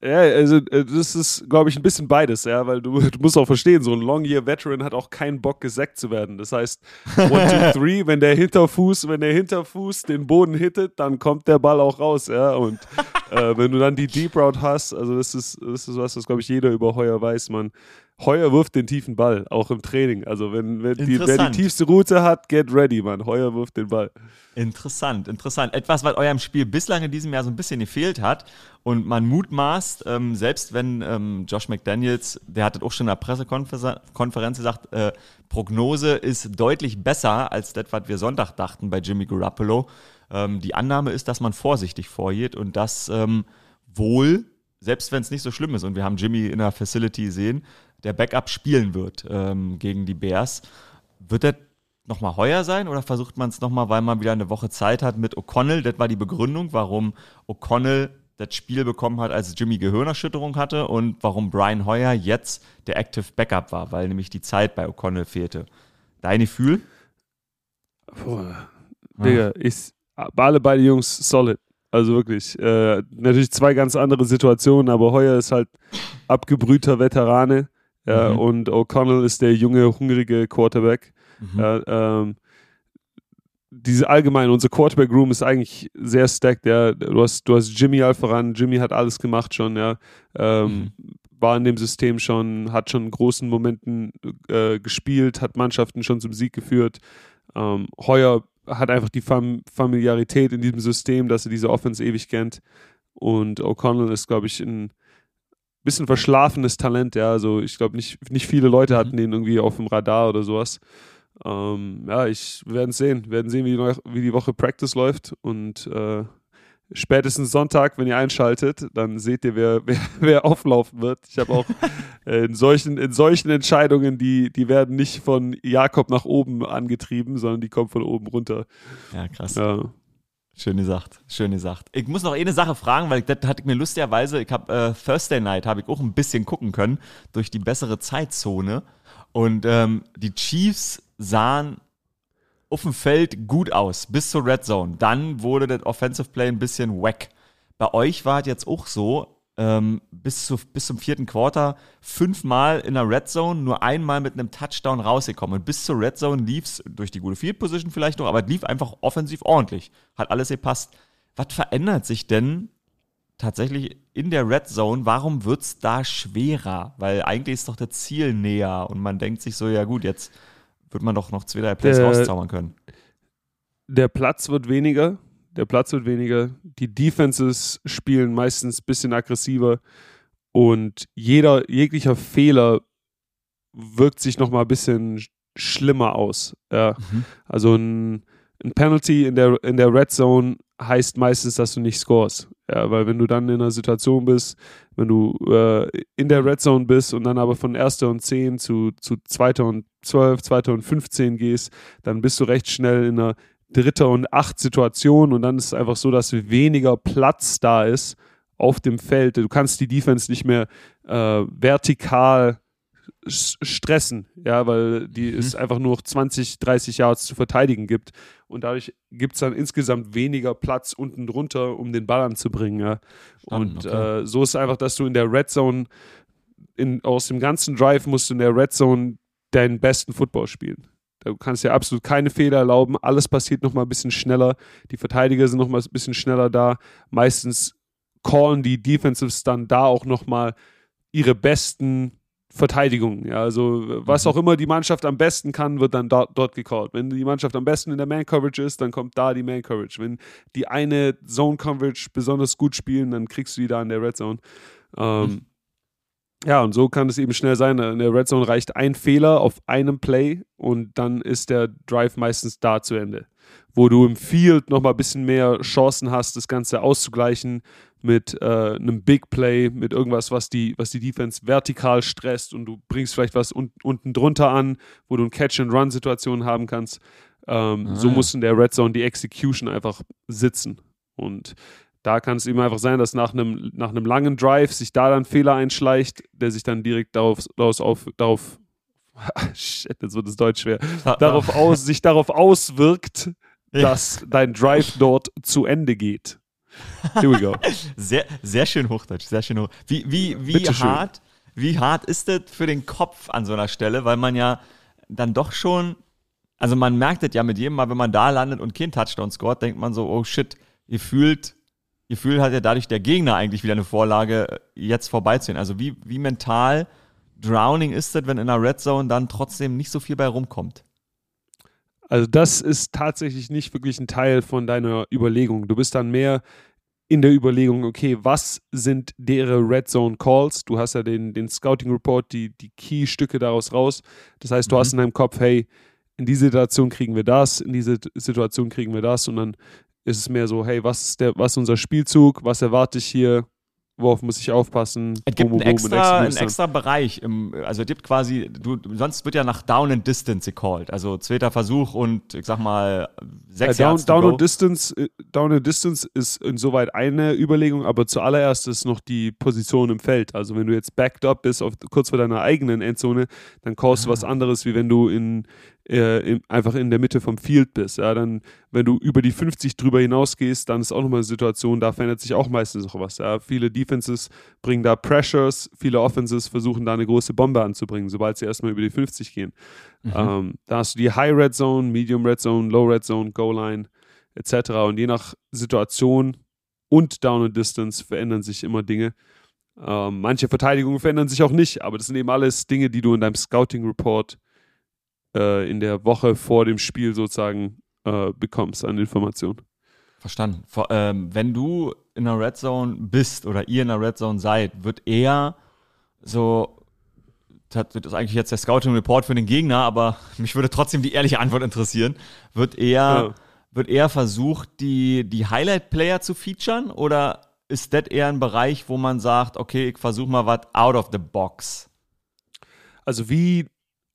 ja, also äh, das ist, glaube ich, ein bisschen beides, ja, weil du, *laughs* du musst auch verstehen, so ein Long-Year-Veteran hat auch keinen Bock, gesackt zu werden. Das heißt, one, two, *laughs* three, wenn der Hinterfuß, wenn der Hinterfuß den Boden hittet, dann kommt der Ball auch raus, ja. Und *laughs* äh, wenn du dann die Deep Route hast, also das ist, das ist was, was, glaube ich, jeder über Heuer weiß, man. Heuer wirft den tiefen Ball, auch im Training. Also wenn, wenn die, wer die tiefste Route hat, get ready, man. Heuer wirft den Ball. Interessant, interessant. Etwas, was eurem Spiel bislang in diesem Jahr so ein bisschen gefehlt hat und man mutmaßt, ähm, selbst wenn ähm, Josh McDaniels, der hat das auch schon in der Pressekonferenz gesagt, äh, Prognose ist deutlich besser als das, was wir Sonntag dachten bei Jimmy Garoppolo. Ähm, die Annahme ist, dass man vorsichtig vorgeht und dass ähm, wohl, selbst wenn es nicht so schlimm ist und wir haben Jimmy in der Facility sehen, der Backup spielen wird ähm, gegen die Bears. Wird das nochmal heuer sein oder versucht man es nochmal, weil man wieder eine Woche Zeit hat mit O'Connell? Das war die Begründung, warum O'Connell das Spiel bekommen hat, als Jimmy Gehirnerschütterung hatte und warum Brian Hoyer jetzt der Active Backup war, weil nämlich die Zeit bei O'Connell fehlte. Dein Gefühl? Boah, Digga, ich, alle beide Jungs solid. Also wirklich. Äh, natürlich zwei ganz andere Situationen, aber Heuer ist halt abgebrühter Veterane ja, mhm. und O'Connell ist der junge, hungrige Quarterback. Mhm. Ja, ähm, diese allgemein, unser Quarterback Room ist eigentlich sehr stacked, ja. Du hast, du hast Jimmy Alferan, Jimmy hat alles gemacht schon, ja. Ähm, mhm. War in dem System schon, hat schon in großen Momenten äh, gespielt, hat Mannschaften schon zum Sieg geführt. Ähm, Heuer hat einfach die Fam Familiarität in diesem System, dass er diese Offense ewig kennt. Und O'Connell ist, glaube ich, ein bisschen verschlafenes Talent, ja. Also ich glaube, nicht, nicht viele Leute mhm. hatten den irgendwie auf dem Radar oder sowas. Ähm, ja, ich werden sehen. werden sehen, wie die, wie die Woche Practice läuft. Und äh, spätestens Sonntag, wenn ihr einschaltet, dann seht ihr, wer, *laughs* wer, wer auflaufen wird. Ich habe auch äh, *laughs* in, solchen, in solchen Entscheidungen, die, die werden nicht von Jakob nach oben angetrieben, sondern die kommen von oben runter. Ja, krass. Ja. Schön gesagt, schön gesagt. Ich muss noch eine Sache fragen, weil das hatte ich mir lustigerweise, ich habe äh, Thursday Night, habe ich auch ein bisschen gucken können, durch die bessere Zeitzone. Und ähm, die Chiefs sahen auf dem Feld gut aus, bis zur Red Zone. Dann wurde das Offensive Play ein bisschen wack. Bei euch war es jetzt auch so, ähm, bis, zu, bis zum vierten Quarter fünfmal in der Red Zone, nur einmal mit einem Touchdown rausgekommen. Und bis zur Red Zone lief es durch die gute Field Position vielleicht noch, aber lief einfach offensiv ordentlich. Hat alles gepasst. Was verändert sich denn tatsächlich in der Red Zone? Warum wird es da schwerer? Weil eigentlich ist doch das Ziel näher und man denkt sich so, ja gut, jetzt wird man doch noch zwei, drei Plays rauszaubern können. Der Platz wird weniger. Der Platz wird weniger. Die Defenses spielen meistens ein bisschen aggressiver. Und jeder, jeglicher Fehler wirkt sich nochmal ein bisschen schlimmer aus. Ja. Mhm. Also ein, ein Penalty in der, in der Red Zone heißt meistens, dass du nicht scores. Ja, weil wenn du dann in einer Situation bist, wenn du äh, in der Red Zone bist und dann aber von erster und 10 zu, zu zweiter und 12, zweiter und 15 gehst, dann bist du recht schnell in einer dritter und acht Situation und dann ist es einfach so, dass weniger Platz da ist auf dem Feld. Du kannst die Defense nicht mehr äh, vertikal stressen, ja, weil die mhm. es einfach nur 20, 30 Yards zu verteidigen gibt. Und dadurch gibt es dann insgesamt weniger Platz unten drunter, um den Ball anzubringen. Ja. und okay. äh, so ist einfach, dass du in der Red Zone, in, aus dem ganzen Drive musst du in der Red Zone deinen besten Football spielen. Du kannst ja absolut keine Fehler erlauben. Alles passiert nochmal ein bisschen schneller. Die Verteidiger sind nochmal ein bisschen schneller da. Meistens callen die Defensives dann da auch nochmal ihre besten Verteidigung. Ja, also was mhm. auch immer die Mannschaft am besten kann, wird dann dort, dort gecallt. Wenn die Mannschaft am besten in der Man-Coverage ist, dann kommt da die Man-Coverage. Wenn die eine Zone-Coverage besonders gut spielen, dann kriegst du die da in der Red Zone. Ähm, mhm. Ja, und so kann es eben schnell sein. In der Red Zone reicht ein Fehler auf einem Play und dann ist der Drive meistens da zu Ende. Wo du im Field nochmal ein bisschen mehr Chancen hast, das Ganze auszugleichen mit äh, einem Big Play, mit irgendwas, was die, was die Defense vertikal stresst und du bringst vielleicht was un unten drunter an, wo du eine Catch-and-Run-Situation haben kannst. Ähm, ah, so muss in der Red Zone die Execution einfach sitzen. Und da kann es eben einfach sein, dass nach einem, nach einem langen Drive sich da dann Fehler einschleicht, der sich dann direkt darauf, darauf, auf, darauf *laughs* shit, jetzt wird es Deutsch schwer, darauf aus, sich darauf auswirkt, dass dein Drive dort zu Ende geht. Here we go. *laughs* Sehr, sehr schön Hochdeutsch, sehr schön hoch. Wie, wie, wie hart, wie hart ist das für den Kopf an so einer Stelle, weil man ja dann doch schon, also man merkt es ja mit jedem Mal, wenn man da landet und kein Touchdown scoret, denkt man so, oh shit, ihr fühlt, ihr fühlt hat ja dadurch der Gegner eigentlich wieder eine Vorlage, jetzt vorbeizuziehen. Also wie, wie mental drowning ist das, wenn in der Red Zone dann trotzdem nicht so viel bei rumkommt? Also das ist tatsächlich nicht wirklich ein Teil von deiner Überlegung. Du bist dann mehr in der Überlegung, okay, was sind deren Red Zone Calls? Du hast ja den, den Scouting Report, die, die Key-Stücke daraus raus. Das heißt, du mhm. hast in deinem Kopf, hey, in diese Situation kriegen wir das, in diese Situation kriegen wir das und dann ist es mehr so, hey, was ist, der, was ist unser Spielzug, was erwarte ich hier, worauf muss ich aufpassen? Es gibt Boom, einen boom, extra, einen extra Bereich, im, also es gibt quasi, du, sonst wird ja nach Down and Distance gecallt, also zweiter Versuch und ich sag mal sechs Ja, down, to down go. and Distance, äh, Down and Distance ist insoweit eine Überlegung, aber zuallererst ist noch die Position im Feld. Also wenn du jetzt backed up bist, auf, kurz vor deiner eigenen Endzone, dann callst du was Ah. anderes, wie wenn du in, äh, in, einfach in der Mitte vom Field bist. Ja, dann, wenn du über die 50 drüber hinausgehst, dann ist auch nochmal eine Situation, da verändert sich auch meistens noch was. Ja. Viele Defenses bringen da Pressures, viele Offenses versuchen da eine große Bombe anzubringen, sobald sie erstmal über die 50 gehen. Mhm. Ähm, da hast du die High Red Zone, Medium Red Zone, Low Red Zone, Goal Line etc. Und je nach Situation und Down and Distance verändern sich immer Dinge. Ähm, manche Verteidigungen verändern sich auch nicht, aber das sind eben alles Dinge, die du in deinem Scouting Report äh, in der Woche vor dem Spiel sozusagen äh, bekommst an Informationen. Verstanden. Vor, ähm, wenn du in der Red Zone bist oder ihr in der Red Zone seid, wird eher so, das ist eigentlich jetzt der Scouting Report für den Gegner, aber *laughs* mich würde trotzdem die ehrliche Antwort interessieren, wird eher, Ja. wird eher versucht, die, die Highlight-Player zu featuren oder ist das eher ein Bereich, wo man sagt, okay, ich versuche mal was out of the box? Also wie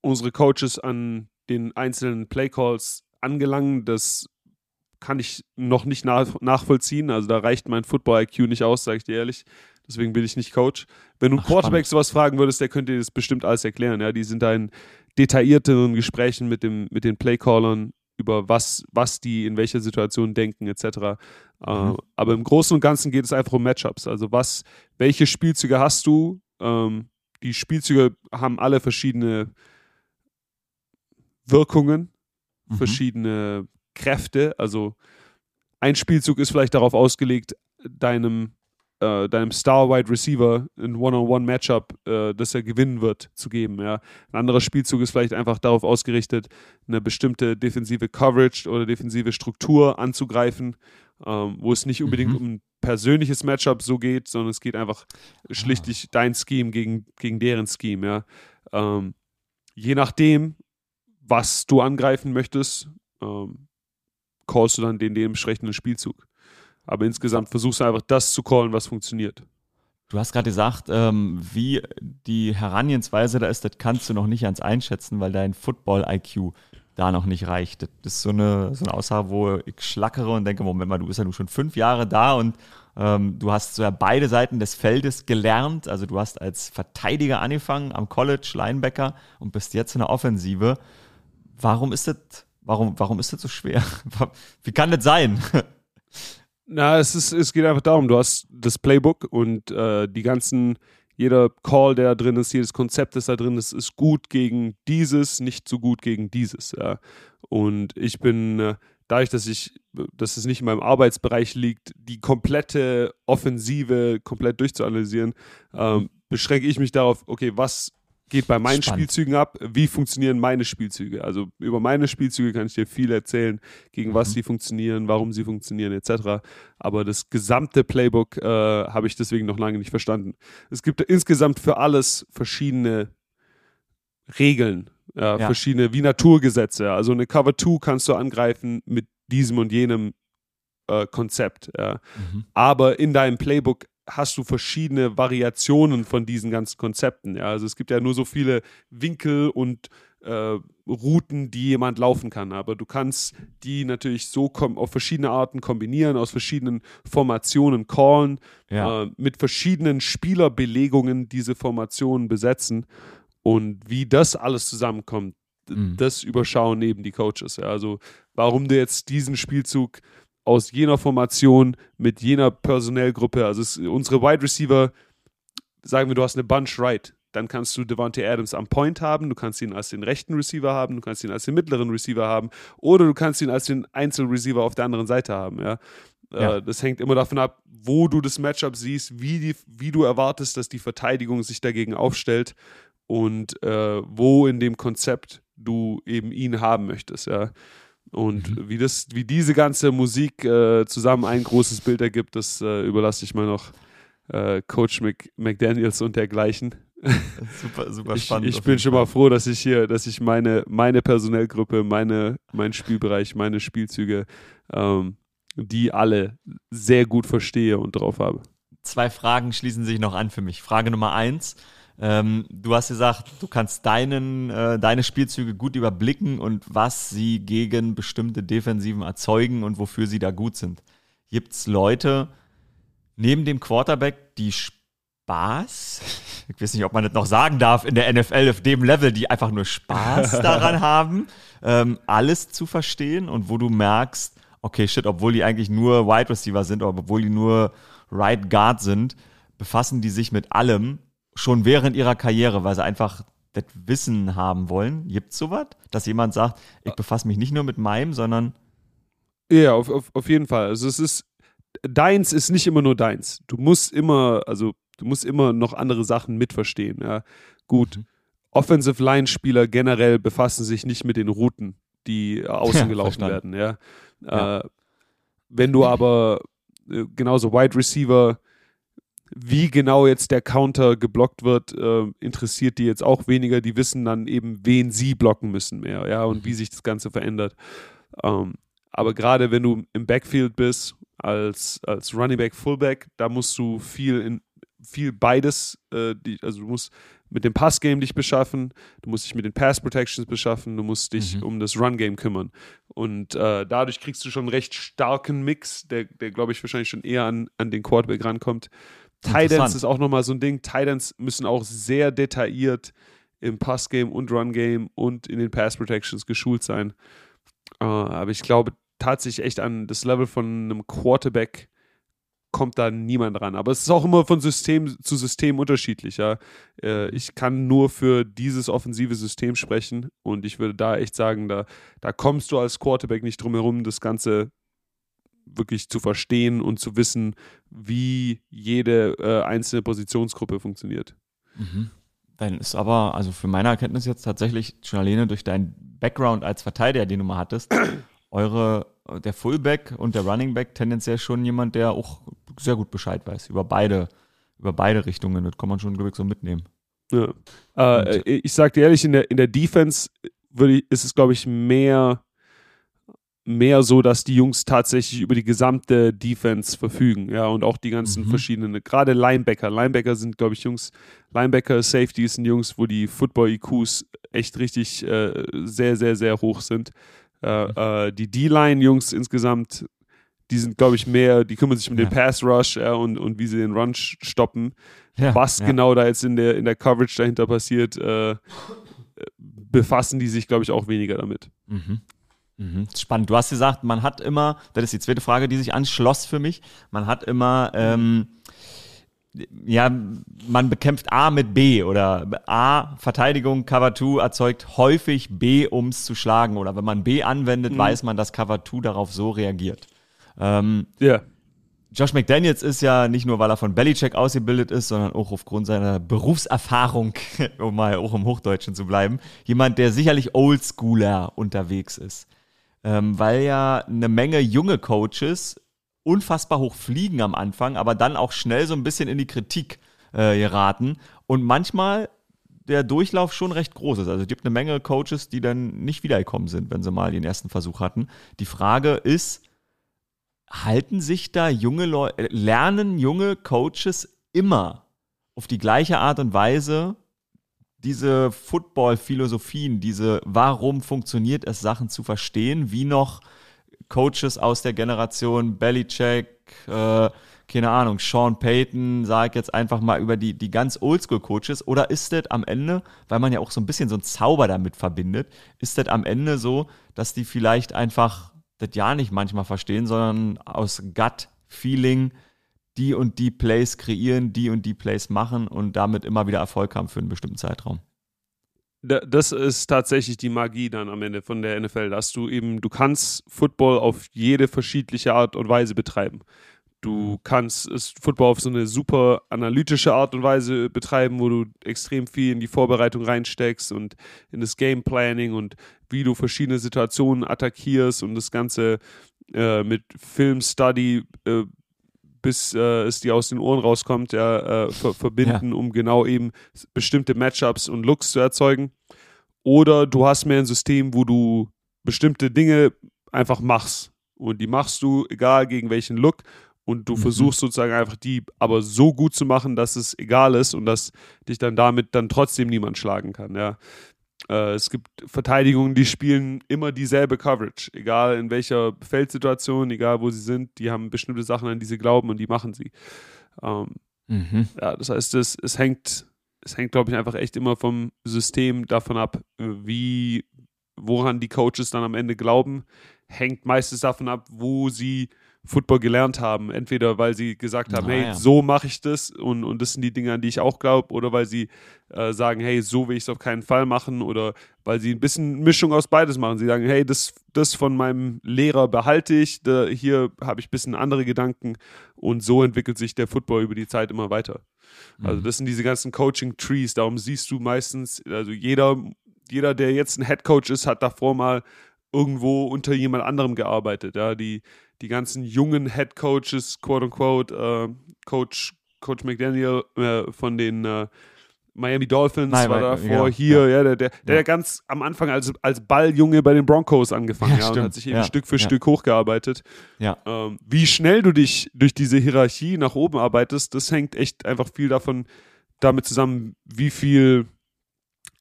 unsere Coaches an den einzelnen Playcalls angelangen, das kann ich noch nicht nach, nachvollziehen. Also da reicht mein Football-IQ nicht aus, sage ich dir ehrlich. Deswegen bin ich nicht Coach. Wenn du Ach, Quarterback sowas fragen würdest, der könnte dir das bestimmt alles erklären. Ja, die sind da in detaillierteren Gesprächen mit, dem, mit den Playcallern über was, was die in welcher Situation denken etc. Äh, aber im Großen und Ganzen geht es einfach um Matchups. Also was, welche Spielzüge hast du? Ähm, die Spielzüge haben alle verschiedene Wirkungen, Mhm. verschiedene Kräfte. Also ein Spielzug ist vielleicht darauf ausgelegt, deinem, äh, deinem Star Wide Receiver ein One-on-One-Matchup, äh, das er gewinnen wird, zu geben. Ja. Ein anderer Spielzug ist vielleicht einfach darauf ausgerichtet, eine bestimmte defensive Coverage oder defensive Struktur anzugreifen, ähm, wo es nicht unbedingt Mhm. um ein persönliches Matchup so geht, sondern es geht einfach schlichtlich dein Scheme gegen, gegen deren Scheme. Ja. Ähm, je nachdem, was du angreifen möchtest, ähm, callst du dann den dementsprechenden Spielzug. Aber insgesamt versuchst du einfach das zu callen, was funktioniert. Du hast gerade gesagt, ähm, wie die Herangehensweise da ist, das kannst du noch nicht ganz einschätzen, weil dein Football-IQ da noch nicht reicht. Das ist so eine, so eine Aussage, wo ich schlackere und denke, Moment mal, du bist ja nun schon fünf Jahre da und ähm, du hast so ja beide Seiten des Feldes gelernt. Also du hast als Verteidiger angefangen am College, Linebacker und bist jetzt in der Offensive. Warum ist das, warum, warum ist das so schwer? *laughs* Wie kann das sein? Na, es, ist, es geht einfach darum, du hast das Playbook und äh, die ganzen, jeder Call, der da drin ist, jedes Konzept, das da drin ist, ist gut gegen dieses, nicht so gut gegen dieses. Ja. Und ich bin, äh, dadurch, dass ich, dass es nicht in meinem Arbeitsbereich liegt, die komplette Offensive komplett durchzuanalysieren, ähm, beschränke ich mich darauf, okay, was geht bei meinen Spannend. Spielzügen ab, wie funktionieren meine Spielzüge. Also über meine Spielzüge kann ich dir viel erzählen, gegen was Mhm. sie funktionieren, warum sie funktionieren, etc. Aber das gesamte Playbook äh, habe ich deswegen noch lange nicht verstanden. Es gibt insgesamt für alles verschiedene Regeln, äh, Ja. verschiedene wie Naturgesetze. Also eine Cover 2 kannst du angreifen mit diesem und jenem äh, Konzept. Ja. Aber in deinem Playbook hast du verschiedene Variationen von diesen ganzen Konzepten. Ja? Also es gibt ja nur so viele Winkel und äh, Routen, die jemand laufen kann. Aber du kannst die natürlich so auf verschiedene Arten kombinieren, aus verschiedenen Formationen callen, Ja. äh, mit verschiedenen Spielerbelegungen diese Formationen besetzen. Und wie das alles zusammenkommt, Mhm. das überschauen eben die Coaches. Ja? Also warum du jetzt diesen Spielzug aus jener Formation mit jener Personellgruppe, also es, unsere Wide Receiver, sagen wir, du hast eine Bunch right, dann kannst du Devontae Adams am Point haben, du kannst ihn als den rechten Receiver haben, du kannst ihn als den mittleren Receiver haben oder du kannst ihn als den Einzelreceiver auf der anderen Seite haben, ja. Ja. Äh, das hängt immer davon ab, wo du das Matchup siehst, wie, die, wie du erwartest, dass die Verteidigung sich dagegen aufstellt und äh, wo in dem Konzept du eben ihn haben möchtest, ja. Und wie, das, wie diese ganze Musik äh, zusammen ein großes Bild ergibt, das äh, überlasse ich mal noch äh, Coach Mc, McDaniels und dergleichen. *laughs* Super, super Ich, spannend. ich auf bin schon mal froh, dass ich hier, dass ich meine, meine Personellgruppe, meine, mein Spielbereich, meine Spielzüge, ähm, die alle sehr gut verstehe und drauf habe. zwei Fragen schließen sich noch an für mich. Frage Nummer eins. Ähm, du hast gesagt, du kannst deinen, äh, deine Spielzüge gut überblicken und was sie gegen bestimmte Defensiven erzeugen und wofür sie da gut sind. Gibt es Leute neben dem Quarterback, die Spaß, *laughs* ich weiß nicht, ob man das noch sagen darf, in der NFL auf dem Level, die einfach nur Spaß *laughs* daran haben, ähm, alles zu verstehen und wo du merkst, okay, shit, obwohl die eigentlich nur Wide Receiver sind, oder obwohl die nur Right Guard sind, befassen die sich mit allem schon während ihrer Karriere, weil sie einfach das Wissen haben wollen. Gibt es sowas, dass jemand sagt, ich befasse mich nicht nur mit meinem, sondern. Ja, auf, auf, auf jeden Fall. Also es ist, deins ist nicht immer nur deins. Du musst immer, also du musst immer noch andere Sachen mitverstehen. Ja. Gut, mhm. Offensive Line Spieler generell befassen sich nicht mit den Routen, die *laughs* außen ja, gelaufen verstanden. werden. Ja. ja. Äh, wenn du aber äh, genauso Wide Receiver wie genau jetzt der Counter geblockt wird, äh, interessiert die jetzt auch weniger. Die wissen dann eben, wen sie blocken müssen mehr, ja, und wie mhm. sich das Ganze verändert. Ähm, aber gerade wenn du im Backfield bist, als, als Running Back, Fullback, da musst du viel in viel beides, äh, die, also du musst mit dem Passgame dich beschaffen, du musst dich mit den Pass Protections beschaffen, du musst dich mhm. um das Run Game kümmern. Und äh, dadurch kriegst du schon einen recht starken Mix, der, der glaube ich wahrscheinlich schon eher an, an den Quarterback rankommt. Tidance ist auch nochmal so ein Ding. Tidance müssen auch sehr detailliert im Passgame und Run-Game und in den Pass Protections geschult sein. Uh, aber ich glaube tatsächlich echt an das Level von einem Quarterback kommt da niemand ran. Aber es ist auch immer von System zu System unterschiedlich. Ja? Äh, ich kann nur für dieses offensive System sprechen und ich würde da echt sagen, da, da kommst du als Quarterback nicht drum herum, das Ganze wirklich zu verstehen und zu wissen, wie jede äh, einzelne Positionsgruppe funktioniert. Mhm. Wenn es aber, also für meine Erkenntnis jetzt tatsächlich schon alleine durch deinen Background als Verteidiger, den du mal hattest, *clears throat* eure, der Fullback und der Running Back tendenziell schon jemand, der auch sehr gut Bescheid weiß über beide, über beide Richtungen. Das kann man schon, glaube ich, so mitnehmen. Ja. Äh, ich sag dir ehrlich, in der, in der Defense würde ich, ist es, glaube ich, mehr mehr so, dass die Jungs tatsächlich über die gesamte Defense verfügen, ja, und auch die ganzen mhm. verschiedenen, gerade Linebacker. Linebacker sind, glaube ich, Jungs, Linebacker, Safeties sind Jungs, wo die Football-IQs echt richtig äh, sehr, sehr, sehr hoch sind. Äh, mhm. äh, die D-Line-Jungs insgesamt, die sind, glaube ich, mehr, die kümmern sich um ja. den Pass-Rush und, und wie sie den Run stoppen. Ja, Was ja. genau da jetzt in der, in der Coverage dahinter passiert, äh, befassen die sich, glaube ich, auch weniger damit. Mhm. Mhm. Spannend. Du hast gesagt, man hat immer, das ist die zweite Frage, die sich anschloss für mich, man hat immer, ähm, ja, man bekämpft A mit B oder A, Verteidigung, Cover 2 erzeugt häufig B, um es zu schlagen. Oder wenn man B anwendet, mhm. weiß man, dass Cover 2 darauf so reagiert. Ähm, ja. Josh McDaniels ist ja nicht nur, weil er von Belichick ausgebildet ist, sondern auch aufgrund seiner Berufserfahrung, *laughs* um mal auch im Hochdeutschen zu bleiben, jemand, der sicherlich Oldschooler unterwegs ist ähm, weil ja eine Menge junge Coaches unfassbar hoch fliegen am Anfang, aber dann auch schnell so ein bisschen in die Kritik äh, geraten und manchmal der Durchlauf schon recht groß ist. Also es gibt eine Menge Coaches, die dann nicht wiedergekommen sind, wenn sie mal den ersten Versuch hatten. Die Frage ist, halten sich da junge Leute, lernen junge Coaches immer auf die gleiche Art und Weise diese Football-Philosophien, diese warum funktioniert es, Sachen zu verstehen, wie noch Coaches aus der Generation Belichick, äh, keine Ahnung, Sean Payton, sage ich jetzt einfach mal über die, die ganz Oldschool-Coaches, oder ist das am Ende, weil man ja auch so ein bisschen so einen Zauber damit verbindet, ist das am Ende so, dass die vielleicht einfach das ja nicht manchmal verstehen, sondern aus Gut-Feeling die und die Plays kreieren, die und die Plays machen und damit immer wieder Erfolg haben für einen bestimmten Zeitraum. Das ist tatsächlich die Magie dann am Ende von der NFL, dass du eben, du kannst Football auf jede verschiedene Art und Weise betreiben. Du kannst Football auf so eine super analytische Art und Weise betreiben, wo du extrem viel in die Vorbereitung reinsteckst und in das Game Planning und wie du verschiedene Situationen attackierst und das Ganze äh, mit Film Study äh, bis äh, es dir aus den Ohren rauskommt, ja, äh, ver *laughs* verbinden, ja. um genau eben bestimmte Matchups und Looks zu erzeugen. Oder du hast mehr ein System, wo du bestimmte Dinge einfach machst. Und die machst du, egal gegen welchen Look. und du mhm. versuchst sozusagen einfach die aber so gut zu machen, dass es egal ist und dass dich dann damit dann trotzdem niemand schlagen kann, ja. Äh, es gibt Verteidigungen, die spielen immer dieselbe Coverage, egal in welcher Feldsituation, egal wo sie sind, die haben bestimmte Sachen, an die sie glauben und die machen sie. Ähm, mhm. Ja, das heißt, es, es hängt, es hängt, glaube ich, einfach echt immer vom System davon ab, wie, woran die Coaches dann am Ende glauben, hängt meistens davon ab, wo sie Football gelernt haben. Entweder weil sie gesagt haben, ah, hey, so mache ich das und, und das sind die Dinge, an die ich auch glaube, oder weil sie äh, sagen, hey, so will ich es auf keinen Fall machen, oder weil sie ein bisschen Mischung aus beides machen. Sie sagen, hey, das, das von meinem Lehrer behalte ich, da, hier habe ich ein bisschen andere Gedanken und so entwickelt sich der Football über die Zeit immer weiter. Also mhm. Also das sind diese ganzen Coaching-Trees, darum siehst du meistens, also jeder, jeder, der jetzt ein Head Coach ist, hat davor mal irgendwo unter jemand anderem gearbeitet. Ja, die, die ganzen jungen Head Coaches, quote unquote, äh, Coach, Coach McDaniel äh, von den äh, Miami Dolphins Nein, war davor ja, hier, ja, ja der, der, ja. der ganz am Anfang als, als Balljunge bei den Broncos angefangen ja, und hat sich eben Stück für Stück hochgearbeitet. Ja. Ähm, wie schnell du dich durch diese Hierarchie nach oben arbeitest, das hängt echt einfach viel davon damit zusammen, wie viel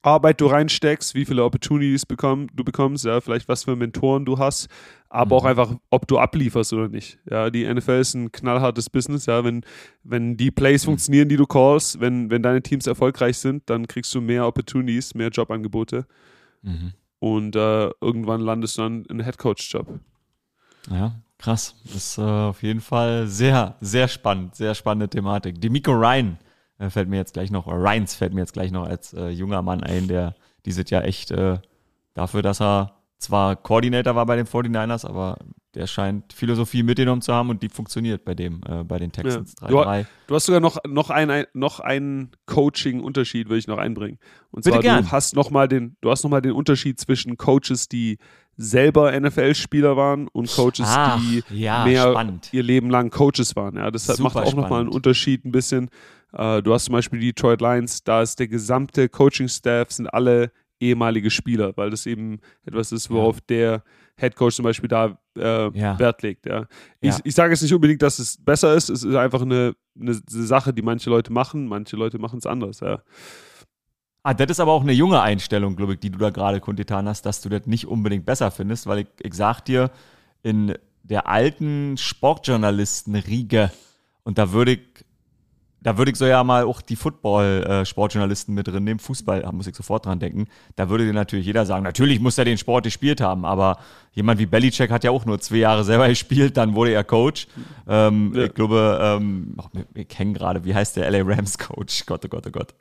Arbeit du reinsteckst, wie viele Opportunities bekomm, du bekommst, ja, vielleicht was für Mentoren du hast, aber mhm. auch einfach, ob du ablieferst oder nicht. Ja, die NFL ist ein knallhartes Business, ja, wenn, wenn die Plays mhm. funktionieren, die du callst, wenn, wenn deine Teams erfolgreich sind, dann kriegst du mehr Opportunities, mehr Jobangebote mhm. und äh, irgendwann landest du dann in Headcoach-Job. Ja, krass. Das ist äh, auf jeden Fall sehr, sehr spannend, sehr spannende Thematik. Die Miko Ryan äh, fällt mir jetzt gleich noch, oder Ryans fällt mir jetzt gleich noch als äh, junger Mann ein, der dieses Jahr echt äh, dafür, dass er zwar Coordinator war bei den 49ers, aber der scheint Philosophie mitgenommen zu haben und die funktioniert bei dem, äh, bei den Texans ja. 3-3. Du, du, hast sogar noch, noch, ein, noch einen Coaching-Unterschied, würde ich noch einbringen. Und Bitte zwar, gern. du hast nochmal den, du hast noch mal den Unterschied zwischen Coaches, die selber NFL-Spieler waren und Coaches, Ach, die ja, mehr spannend. ihr Leben lang Coaches waren. Ja, das Super macht auch nochmal einen Unterschied ein bisschen. Äh, du hast zum Beispiel die Detroit Lions, da ist der gesamte Coaching-Staff, sind alle ehemalige Spieler, weil das eben etwas ist, worauf ja. der Head Coach zum Beispiel da äh, ja. Wert legt. Ja. Ich, ich sage jetzt nicht unbedingt, dass es besser ist, es ist einfach eine, eine Sache, die manche Leute machen, manche Leute machen es anders. Ja. Ah, das ist aber auch eine junge Einstellung, glaube ich, die du da gerade kundgetan hast, dass du das nicht unbedingt besser findest, weil ich, ich sag dir, in der alten Sportjournalisten-Riege, und da würde ich da würde ich so ja mal auch die Football-Sportjournalisten mit drin nehmen. Fußball, da muss ich sofort dran denken. Da würde dir natürlich jeder sagen, natürlich muss er den Sport gespielt haben, aber jemand wie Belichick hat ja auch nur zwei Jahre selber *laughs* gespielt, dann wurde er Coach. Ähm, ja. Ich glaube, ähm, wir kennen gerade, wie heißt der LA Rams Coach? Gott, oh Gott, oh Gott.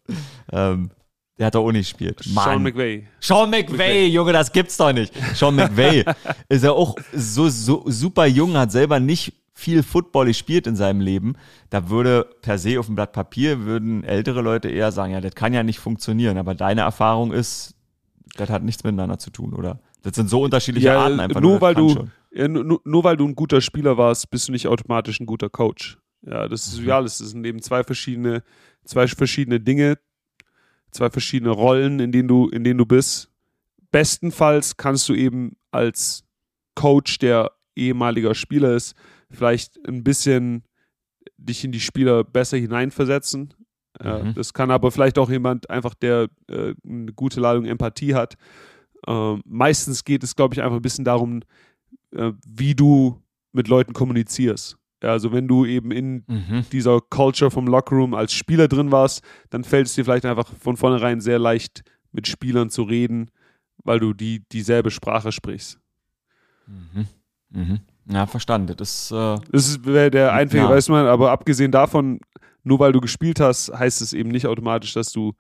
Ähm, der hat doch auch nicht gespielt. Mann. Sean McVay. Sean McVay, McVay, Junge, das gibt's doch nicht. Sean McVay *laughs* ist ja auch so, so super jung, hat selber nicht viel Football gespielt in seinem Leben, da würde per se auf dem Blatt Papier würden ältere Leute eher sagen, ja, das kann ja nicht funktionieren. Aber deine Erfahrung ist, das hat nichts miteinander zu tun, oder? Das sind so unterschiedliche ja, Arten einfach. Nur, weil du, ja, nur, nur, weil du ein guter Spieler warst, bist du nicht automatisch ein guter Coach. Ja, das ist mhm. ja, das sind eben zwei verschiedene, zwei verschiedene Dinge, zwei verschiedene Rollen, in denen du, in denen du bist. Bestenfalls kannst du eben als Coach, der ehemaliger Spieler ist, vielleicht ein bisschen dich in die Spieler besser hineinversetzen. Äh, mhm. das kann aber vielleicht auch jemand einfach, der äh, eine gute Ladung Empathie hat. Äh, meistens geht es, glaube ich, einfach ein bisschen darum, äh, wie du mit Leuten kommunizierst. Also wenn du eben in mhm. dieser Culture vom Lockerroom als Spieler drin warst, dann fällt es dir vielleicht einfach von vornherein sehr leicht, mit Spielern zu reden, weil du die dieselbe Sprache sprichst. Mhm. Mhm. Ja, verstanden. Das, äh, das wäre der einzige, ja. weiß man, aber abgesehen davon, nur weil du gespielt hast, heißt es eben nicht automatisch, dass du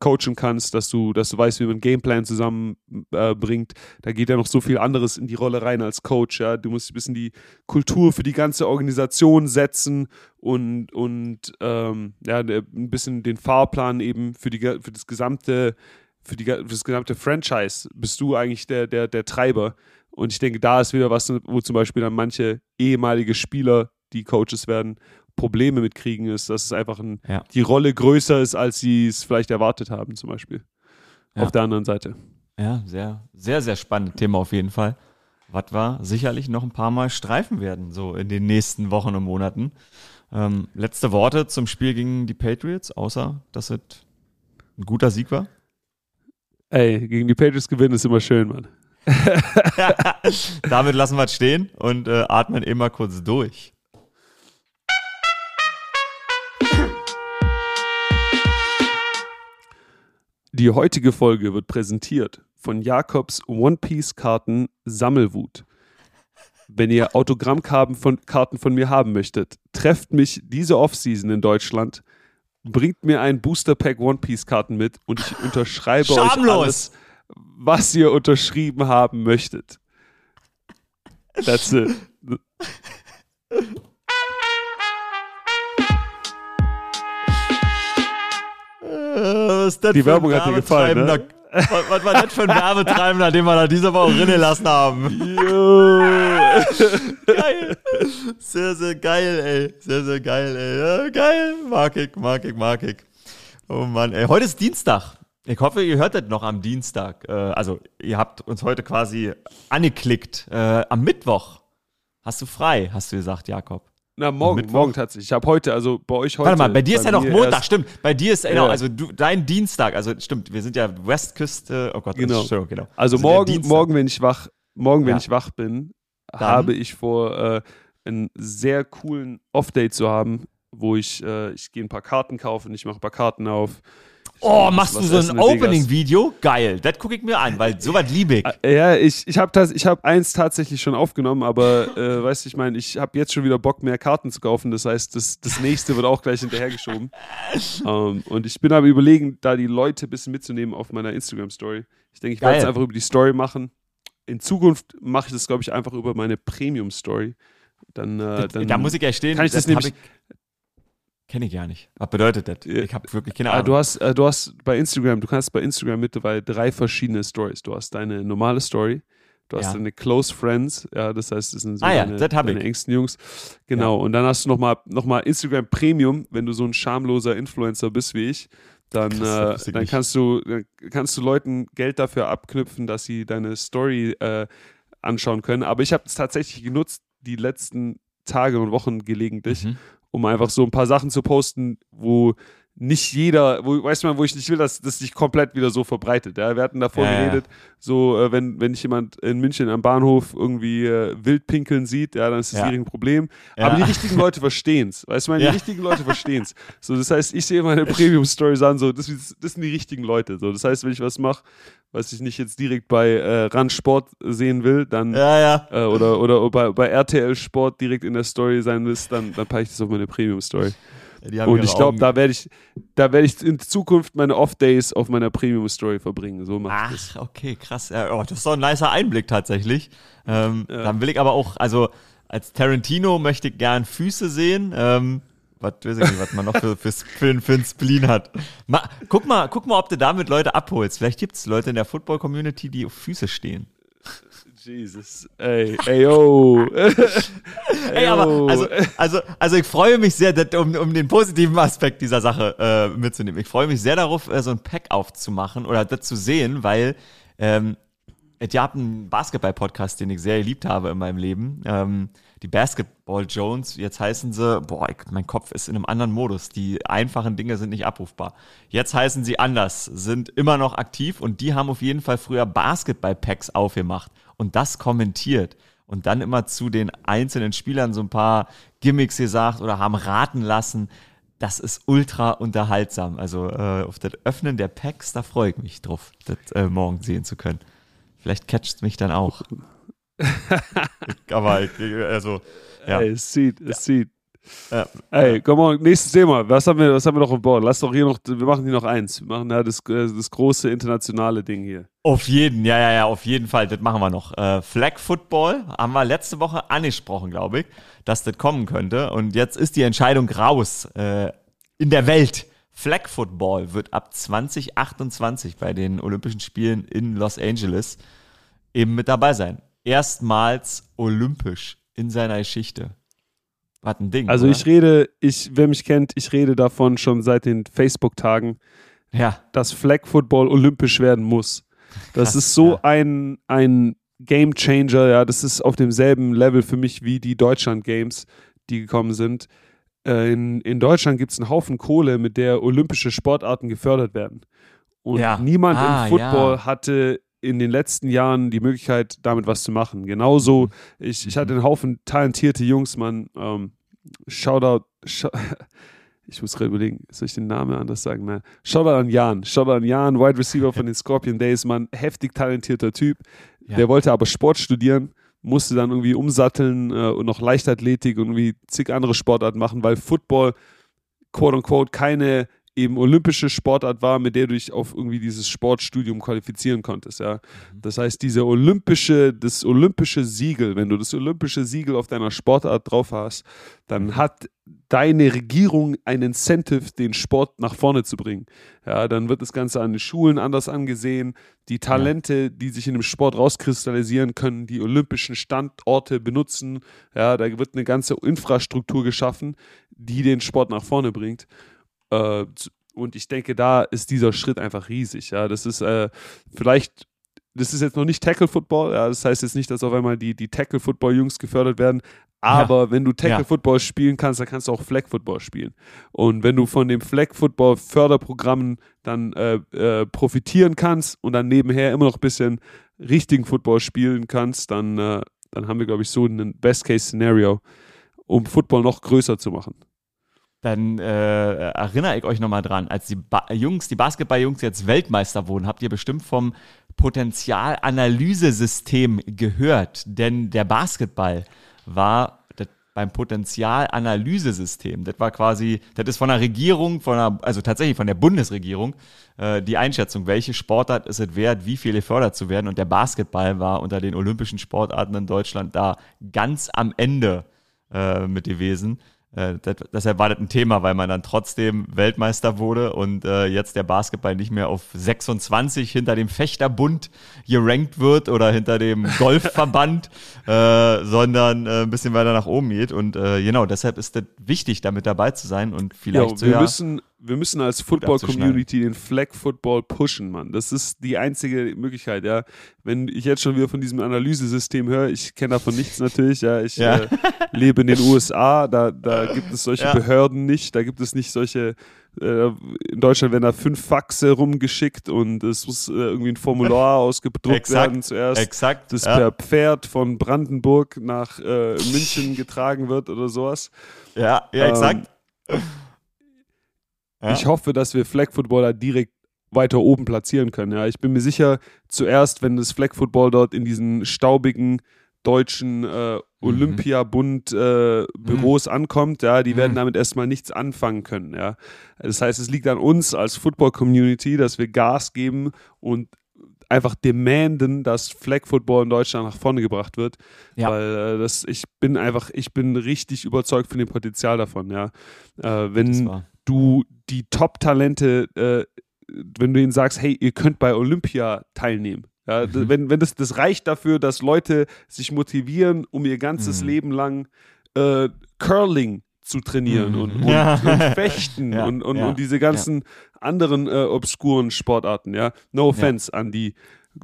coachen kannst, dass du, dass du weißt, wie man Gameplan zusammenbringt. Äh, da geht ja noch so viel anderes in die Rolle rein als Coach. Ja? Du musst ein bisschen die Kultur für die ganze Organisation setzen und, und ähm, ja, ein bisschen den Fahrplan eben für, die, für das gesamte für, die, für das gesamte Franchise bist du eigentlich der, der, der Treiber. Und ich denke, da ist wieder was, wo zum Beispiel dann manche ehemalige Spieler, die Coaches werden, Probleme mitkriegen, ist, dass es einfach ein, ja. die Rolle größer ist, als sie es vielleicht erwartet haben, zum Beispiel. Ja. Auf der anderen Seite. Ja, sehr, sehr, sehr spannendes Thema auf jeden Fall. was wir sicherlich noch ein paar Mal streifen werden, so in den nächsten Wochen und Monaten. Ähm, letzte Worte zum Spiel gegen die Patriots, außer dass es ein guter Sieg war. Ey, gegen die Patriots gewinnen ist immer schön, Mann. *laughs* Damit lassen wir es stehen und äh, atmen immer kurz durch. Die heutige Folge wird präsentiert von Jakobs One Piece Karten Sammelwut. Wenn ihr Autogrammkarten von, Karten von mir haben möchtet, trefft mich diese Offseason in Deutschland, bringt mir ein Booster Pack One Piece Karten mit und ich unterschreibe euch Schamlos. alles, was ihr unterschrieben haben möchtet. That's it. Was ist das Die Werbung hat dir gefallen, ne? *laughs* Was, was war das für ein Werbetreibender, den wir da diese Woche drin gelassen haben? *laughs* Geil. Sehr, sehr geil, ey. Sehr, sehr geil, ey. Ja, geil. Mag ich, mag ich, mag ich. Oh Mann, ey. Heute ist Dienstag. Ich hoffe, ihr hört das noch am Dienstag. Äh, also, ihr habt uns heute quasi angeklickt. Äh, am Mittwoch hast du frei, hast du gesagt, Jakob. Na, morgen, Mittwoch? morgen tatsächlich. Ich habe heute, also bei euch heute. Warte mal, bei dir ist ja noch Montag, stimmt. Bei dir ist, genau, Ja. also du, dein Dienstag, also stimmt, wir sind ja Westküste, oh Gott, das Genau. ist schön, genau. Also morgen, Dienstag. morgen, wenn ich wach, morgen, wenn Ja. ich wach bin, habe ich vor, äh, einen sehr coolen Off-Day zu haben, wo ich, äh, ich gehe ein paar Karten kaufen, ich mache ein paar Karten auf. Ich Oh, machst du so ein. Opening-Video? Geil, das gucke ich mir an, weil sowas liebe ich. Äh, Ja, ich, ich habe das, ich habe eins tatsächlich schon aufgenommen, aber äh, *laughs* weißt du, ich meine, ich habe jetzt schon wieder Bock, mehr Karten zu kaufen. Das heißt, das, das nächste wird auch gleich hinterhergeschoben. *laughs* ähm, und ich bin aber überlegen, da die Leute ein bisschen mitzunehmen auf meiner Instagram-Story. Ich denke, ich werde es einfach über die Story machen. In Zukunft mache ich das, glaube ich, einfach über meine Premium-Story. Dann, äh, dann da muss ich ja stehen, kann ich das hab nämlich- Kenne ich gar nicht. Was bedeutet das? Ja. Ich habe wirklich keine Ah, Ahnung. du hast, äh, du hast bei Instagram, du kannst bei Instagram mittlerweile drei verschiedene Stories. Du hast deine normale Story, du hast Ja. deine Close Friends, ja, das heißt, das sind so Ah ja, deine, engsten Jungs. Genau, und dann hast du nochmal noch mal Instagram Premium, wenn du so ein schamloser Influencer bist wie ich. Dann, Krass, äh, dann kannst du kannst du Leuten Geld dafür abknüpfen, dass sie deine Story äh, anschauen können. Aber ich habe es tatsächlich genutzt, die letzten Tage und Wochen gelegentlich, Mhm. Um einfach so ein paar Sachen zu posten, wo nicht jeder, wo, weißt du mal, wo ich nicht will, dass das sich komplett wieder so verbreitet. Ja? Wir hatten davor Ja, ja. geredet, so, äh, wenn, wenn dich jemand in München am Bahnhof irgendwie äh, wild pinkeln sieht, ja, dann ist das Ja. ein Problem. Ja. Aber die richtigen Leute verstehen es. Weißt du, meine, Ja. die richtigen Leute verstehen es. So, das heißt, ich sehe meine Premium-Stories an, so, das, das sind die richtigen Leute. So, das heißt, wenn ich was mache, was ich nicht jetzt direkt bei äh, Rand Sport sehen will, dann Ja, ja. äh, oder, oder bei, bei RTL Sport direkt in der Story sein willst, dann, dann packe ich das auf meine Premium-Story. Haben Und ich glaube, da werde ich, da werde ich in Zukunft meine Off-Days auf meiner Premium-Story verbringen. So mache ich das. Ach, okay, krass. Ja, oh, das ist doch ein nicer Einblick tatsächlich. Ähm, Ja. Dann will ich aber auch, also als Tarantino möchte ich gern Füße sehen. Ähm, was weiß ich nicht, was man noch für, für, für, für einen Spleen hat. Ma, guck, mal, guck mal, ob du damit Leute abholst. Vielleicht gibt es Leute in der Football-Community, die auf Füße stehen. Jesus. Ey, ey, yo. *laughs* Ey, aber also, also, also ich freue mich sehr, um, um den positiven Aspekt dieser Sache äh, mitzunehmen. Ich freue mich sehr darauf, äh, so ein Pack aufzumachen oder das zu sehen, weil ähm, es gab einen Basketball-Podcast, den ich sehr geliebt habe in meinem Leben. Ähm, die Basketball Jones, jetzt heißen sie, boah, ich, mein Kopf ist in einem anderen Modus. Die einfachen Dinge sind nicht abrufbar. Jetzt heißen sie anders, sind immer noch aktiv und die haben auf jeden Fall früher Basketball-Packs aufgemacht und das kommentiert und dann immer zu den einzelnen Spielern so ein paar Gimmicks gesagt oder haben raten lassen. Das ist ultra unterhaltsam. Also äh, auf das Öffnen der Packs, da freue ich mich drauf, das äh, morgen sehen zu können. Vielleicht catcht mich dann auch. *laughs* Aber also, ja. Ey, es sieht, es sieht. Ja. Ey, komm mal, nächstes Thema. Was haben wir, was haben wir noch auf Bord? Lass doch hier noch, wir machen hier noch eins. Wir machen ja das, äh, das große internationale Ding hier. Auf jeden, ja, ja, ja, auf jeden Fall, das machen wir noch. Äh, Flag Football haben wir letzte Woche angesprochen, glaube ich, dass das kommen könnte. Und jetzt ist die Entscheidung raus äh, in der Welt. Flag Football wird ab 2028 bei den Olympischen Spielen in Los Angeles eben mit dabei sein. Erstmals olympisch in seiner Geschichte. Was ein Ding. Also oder? ich rede, ich, wer mich kennt, ich rede davon schon seit den Facebook-Tagen, Ja, dass Flag Football olympisch werden muss. Das Krass, ist so ja. ein, ein Game Changer, ja, das ist auf demselben Level für mich wie die Deutschland Games, die gekommen sind. Äh, in, in Deutschland gibt es einen Haufen Kohle, mit der olympische Sportarten gefördert werden. Und Ja. niemand Ah, im Football ja. hatte in den letzten Jahren die Möglichkeit, damit was zu machen. Genauso, Mhm. ich, ich hatte einen Haufen talentierte Jungs, man. Ähm, Shoutout, Sh *laughs* ich muss gerade überlegen, soll ich den Namen anders sagen? Nein. Shoutout an Jan. Shoutout an Jan, Wide Receiver von den *laughs* Scorpion Days, Mann. Heftig talentierter Typ. Ja. Der wollte aber Sport studieren, musste dann irgendwie umsatteln äh, und noch Leichtathletik und irgendwie zig andere Sportarten machen, weil Football, quote unquote, keine eben olympische Sportart war, mit der du dich auf irgendwie dieses Sportstudium qualifizieren konntest, ja. Das heißt, diese olympische, das olympische Siegel, wenn du das olympische Siegel auf deiner Sportart drauf hast, dann hat deine Regierung ein Incentive, den Sport nach vorne zu bringen. Ja, dann wird das Ganze an den Schulen anders angesehen. Die Talente, die sich in dem Sport rauskristallisieren, können die olympischen Standorte benutzen. Ja, da wird eine ganze Infrastruktur geschaffen, die den Sport nach vorne bringt. Äh, und ich denke, da ist dieser Schritt einfach riesig. Ja, das ist äh, vielleicht, das ist jetzt noch nicht Tackle Football. Ja, das heißt jetzt nicht, dass auf einmal die, die Tackle Football Jungs gefördert werden. Aber wenn du Tackle Ja. Football spielen kannst, dann kannst du auch Flag Football spielen. Und wenn du von dem Flag Football Förderprogrammen dann äh, äh, profitieren kannst und dann nebenher immer noch ein bisschen richtigen Football spielen kannst, dann, äh, dann haben wir, glaube ich, so ein Best Case Szenario, um Football noch größer zu machen. Dann äh, erinnere ich euch nochmal dran, als die ba Jungs, die Basketballjungs jetzt Weltmeister wurden, habt ihr bestimmt vom Potenzialanalysesystem gehört. Denn der Basketball war das, beim Potenzialanalysesystem. Das war quasi, das ist von der Regierung, von der, also tatsächlich von der Bundesregierung, äh, die Einschätzung, welche Sportart ist es wert, wie viel gefördert zu werden. Und der Basketball war unter den olympischen Sportarten in Deutschland da ganz am Ende äh, mit gewesen. Äh, das, das ein Thema, weil man dann trotzdem Weltmeister wurde und äh, jetzt der Basketball nicht mehr auf 26 hinter dem Fechterbund gerankt wird oder hinter dem *laughs* Golfverband, äh, sondern äh, ein bisschen weiter nach oben geht. Und äh, genau, deshalb ist das wichtig, damit dabei zu sein und vielleicht Ja, so wir, ja, müssen, wir müssen als Football-Community den Flag Football pushen, Mann. Das ist die einzige Möglichkeit, ja. Wenn ich jetzt schon wieder von diesem Analysesystem höre, ich kenne davon nichts natürlich, ja. Ich Ja. Äh, lebe in den USA, da, da gibt es solche Ja. Behörden nicht, da gibt es nicht solche. Äh, in Deutschland werden da fünf Faxe rumgeschickt und es muss äh, irgendwie ein Formular *laughs* ausgedruckt Exakt, werden zuerst. exakt. das ja. per Pferd von Brandenburg nach äh, München getragen wird oder sowas. ja, ja, exakt. Ja. Ich hoffe, dass wir Flag Footballer direkt weiter oben platzieren können. Ja, ich bin mir sicher, zuerst, wenn das Flag Football dort in diesen staubigen deutschen äh, Olympiabund äh, Büros ankommt, ja, die werden Mhm. damit erstmal nichts anfangen können, ja. Das heißt, es liegt an uns als Football Community, dass wir Gas geben und einfach demanden, dass Flag Football in Deutschland nach vorne gebracht wird, Ja. weil äh, das ich bin einfach ich bin richtig überzeugt von dem Potenzial davon, ja. Äh, wenn du die Top-Talente, äh, wenn du ihnen sagst, hey, ihr könnt bei Olympia teilnehmen. Ja, Mhm. wenn, wenn das, das reicht dafür, dass Leute sich motivieren, um ihr ganzes Mhm. Leben lang äh, Curling zu trainieren Mhm. *laughs* und, und, Ja. und Fechten Ja, und, und, und diese ganzen anderen äh, obskuren Sportarten, ja. No offense an die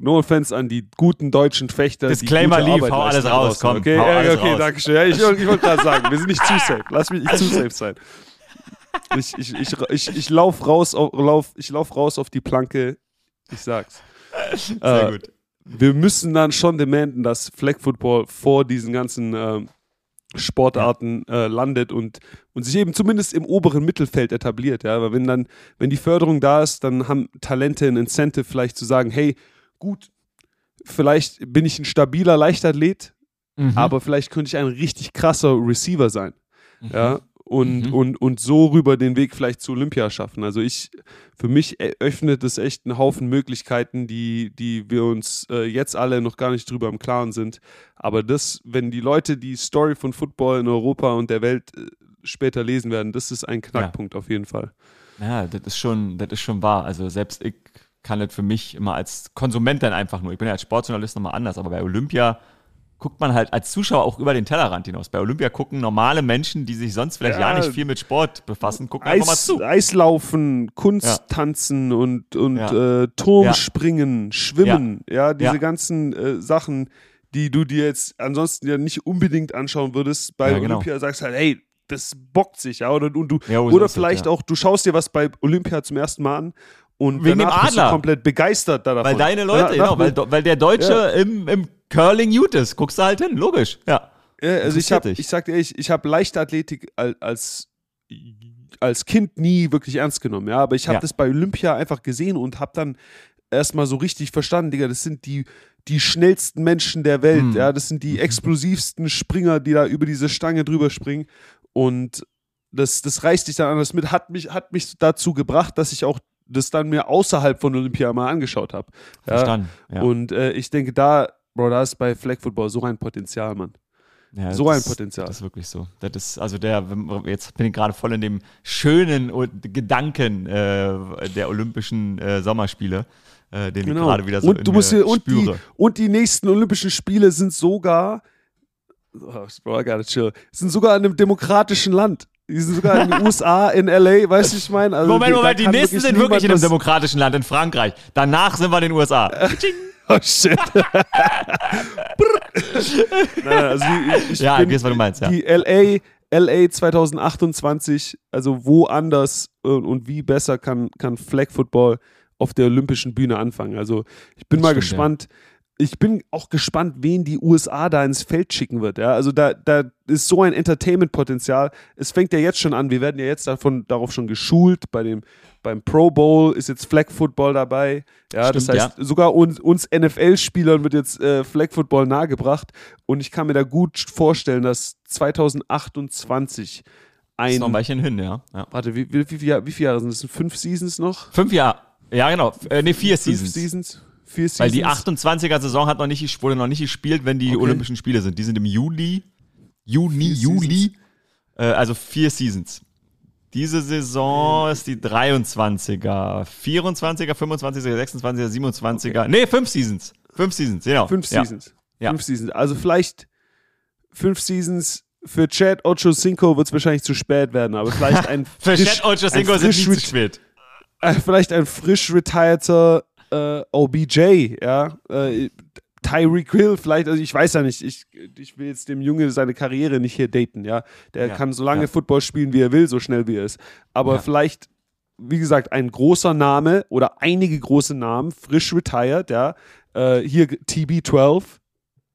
No offense an die guten deutschen Fechter. Disclaimer lief, Arbeit hau alles raus, komm, Okay, okay raus. danke schön. Ja, ich, ich wollte gerade sagen, wir sind nicht zu *laughs* safe. Lass mich nicht zu safe sein. Ich, ich, ich, ich, ich lauf raus, auf, lauf, ich lauf raus auf die Planke. Ich sag's. Sehr Äh, gut. Wir müssen dann schon demanden, dass Flag Football vor diesen ganzen ähm, Sportarten äh, landet und, und sich eben zumindest im oberen Mittelfeld etabliert. Ja, weil wenn dann, wenn die Förderung da ist, dann haben Talente ein Incentive, vielleicht zu sagen, hey, gut, vielleicht bin ich ein stabiler Leichtathlet, Mhm. aber vielleicht könnte ich ein richtig krasser Receiver sein. Ja, und, Mhm. und, und so rüber den Weg vielleicht zu Olympia schaffen. Also ich, für mich eröffnet es echt einen Haufen Möglichkeiten, die, die wir uns äh, jetzt alle noch gar nicht drüber im Klaren sind. Aber das, wenn die Leute die Story von Football in Europa und der Welt äh, später lesen werden, das ist ein Knackpunkt auf jeden Fall. Ja, das ist schon, das ist schon wahr. Also selbst ich kann das für mich immer als Konsument dann einfach nur. Ich bin ja als Sportjournalist nochmal anders, aber bei Olympia guckt man halt als Zuschauer auch über den Tellerrand hinaus. Bei Olympia gucken normale Menschen, die sich sonst vielleicht ja, ja nicht viel mit Sport befassen, gucken Eis, einfach mal zu. Eislaufen, Kunsttanzen ja. und, und ja. äh, Turmspringen, Schwimmen, ja, diese ganzen äh, Sachen, die du dir jetzt ansonsten ja nicht unbedingt anschauen würdest. Bei genau. Olympia sagst halt, hey, das bockt sich, ja, oder, und du, oder vielleicht auch, du schaust dir was bei Olympia zum ersten Mal an und Wegen dem Adler. komplett begeistert davon. Weil deine Leute, ja, genau, weil, weil der Deutsche ja. im, im Curling gut ist. Guckst du halt hin, logisch. Ja. ja also ich, hab, ich sag dir ehrlich, ich habe Leichtathletik als, als Kind nie wirklich ernst genommen, ja. Aber ich habe das bei Olympia einfach gesehen und habe dann erstmal so richtig verstanden, Digga, das sind die, die schnellsten Menschen der Welt, mhm. ja. Das sind die explosivsten Springer, die da über diese Stange drüber springen. Und das, das reißt dich dann anders mit, hat mich, hat mich dazu gebracht, dass ich auch das dann mir außerhalb von Olympia mal angeschaut habe. Ja? Verstanden. Ja. Und äh, ich denke, da Bro, da ist bei Flag Football so ein Potenzial, Mann. Ja, so ein Potenzial. Das ist wirklich so. Das ist, also der, jetzt bin ich gerade voll in dem schönen Gedanken äh, der Olympischen äh, Sommerspiele, äh, den genau. ich gerade wieder so und, du musst hier, und Die, und die nächsten Olympischen Spiele sind sogar, oh, chill, sind sogar in einem demokratischen Land. Die sind sogar in den USA, in LA, weißt du, ich meine? Also, Moment, Moment, die nächsten sind wirklich in einem demokratischen Land, in Frankreich. Danach sind wir in den USA. *laughs* Oh shit. Nein, also ich, ich ja, ich weiß, was du meinst, ja. Die LA, LA 2028, also woanders und, und wie besser kann, kann Flag Football auf der olympischen Bühne anfangen. Also ich bin das mal stimmt, gespannt. Ja. Ich bin auch gespannt, wen die USA da ins Feld schicken wird. Ja? Also da, da ist so ein Entertainment-Potenzial. Es fängt ja jetzt schon an. Wir werden ja jetzt davon, darauf schon geschult bei dem beim Pro Bowl ist jetzt Flag Football dabei. Ja, Stimmt, das heißt, ja. sogar uns, uns NFL-Spielern wird jetzt äh, Flag Football nahegebracht. Und ich kann mir da gut vorstellen, dass 2028 ein. Das ist noch ein Weilchen hin, ja. ja. Warte, wie, wie, wie, wie, viele Jahre sind das? Fünf Seasons noch? Fünf Jahre. Ja, genau. Äh, nee, vier Fünf Seasons. Seasons. Vier Seasons. Weil die 28er-Saison hat noch nicht, wurde noch nicht gespielt, wenn die okay. Olympischen Spiele sind. Die sind im Juli. Juni, vier Juli. Äh, also vier Seasons. Diese Saison ist die 23er, 24er, 25er, 26er, 27er. Okay. Nee, fünf Seasons. Fünf Seasons, genau. Fünf Seasons. Ja. Fünf Seasons. Also vielleicht fünf Seasons. Für Chad Ochocinco wird es wahrscheinlich zu spät werden, aber vielleicht ein *laughs* Für frisch, Chad Ochocinco sind nicht zu spät. Äh, vielleicht ein frisch retireder äh, OBJ, ja. Äh, Tyreek Hill, vielleicht, also ich weiß ja nicht, ich, ich will jetzt dem Junge seine Karriere nicht hier daten, ja. Der ja, kann so lange ja. Football spielen, wie er will, so schnell wie er ist. Aber ja. vielleicht, wie gesagt, ein großer Name oder einige große Namen, frisch retired, ja. Äh, hier TB12.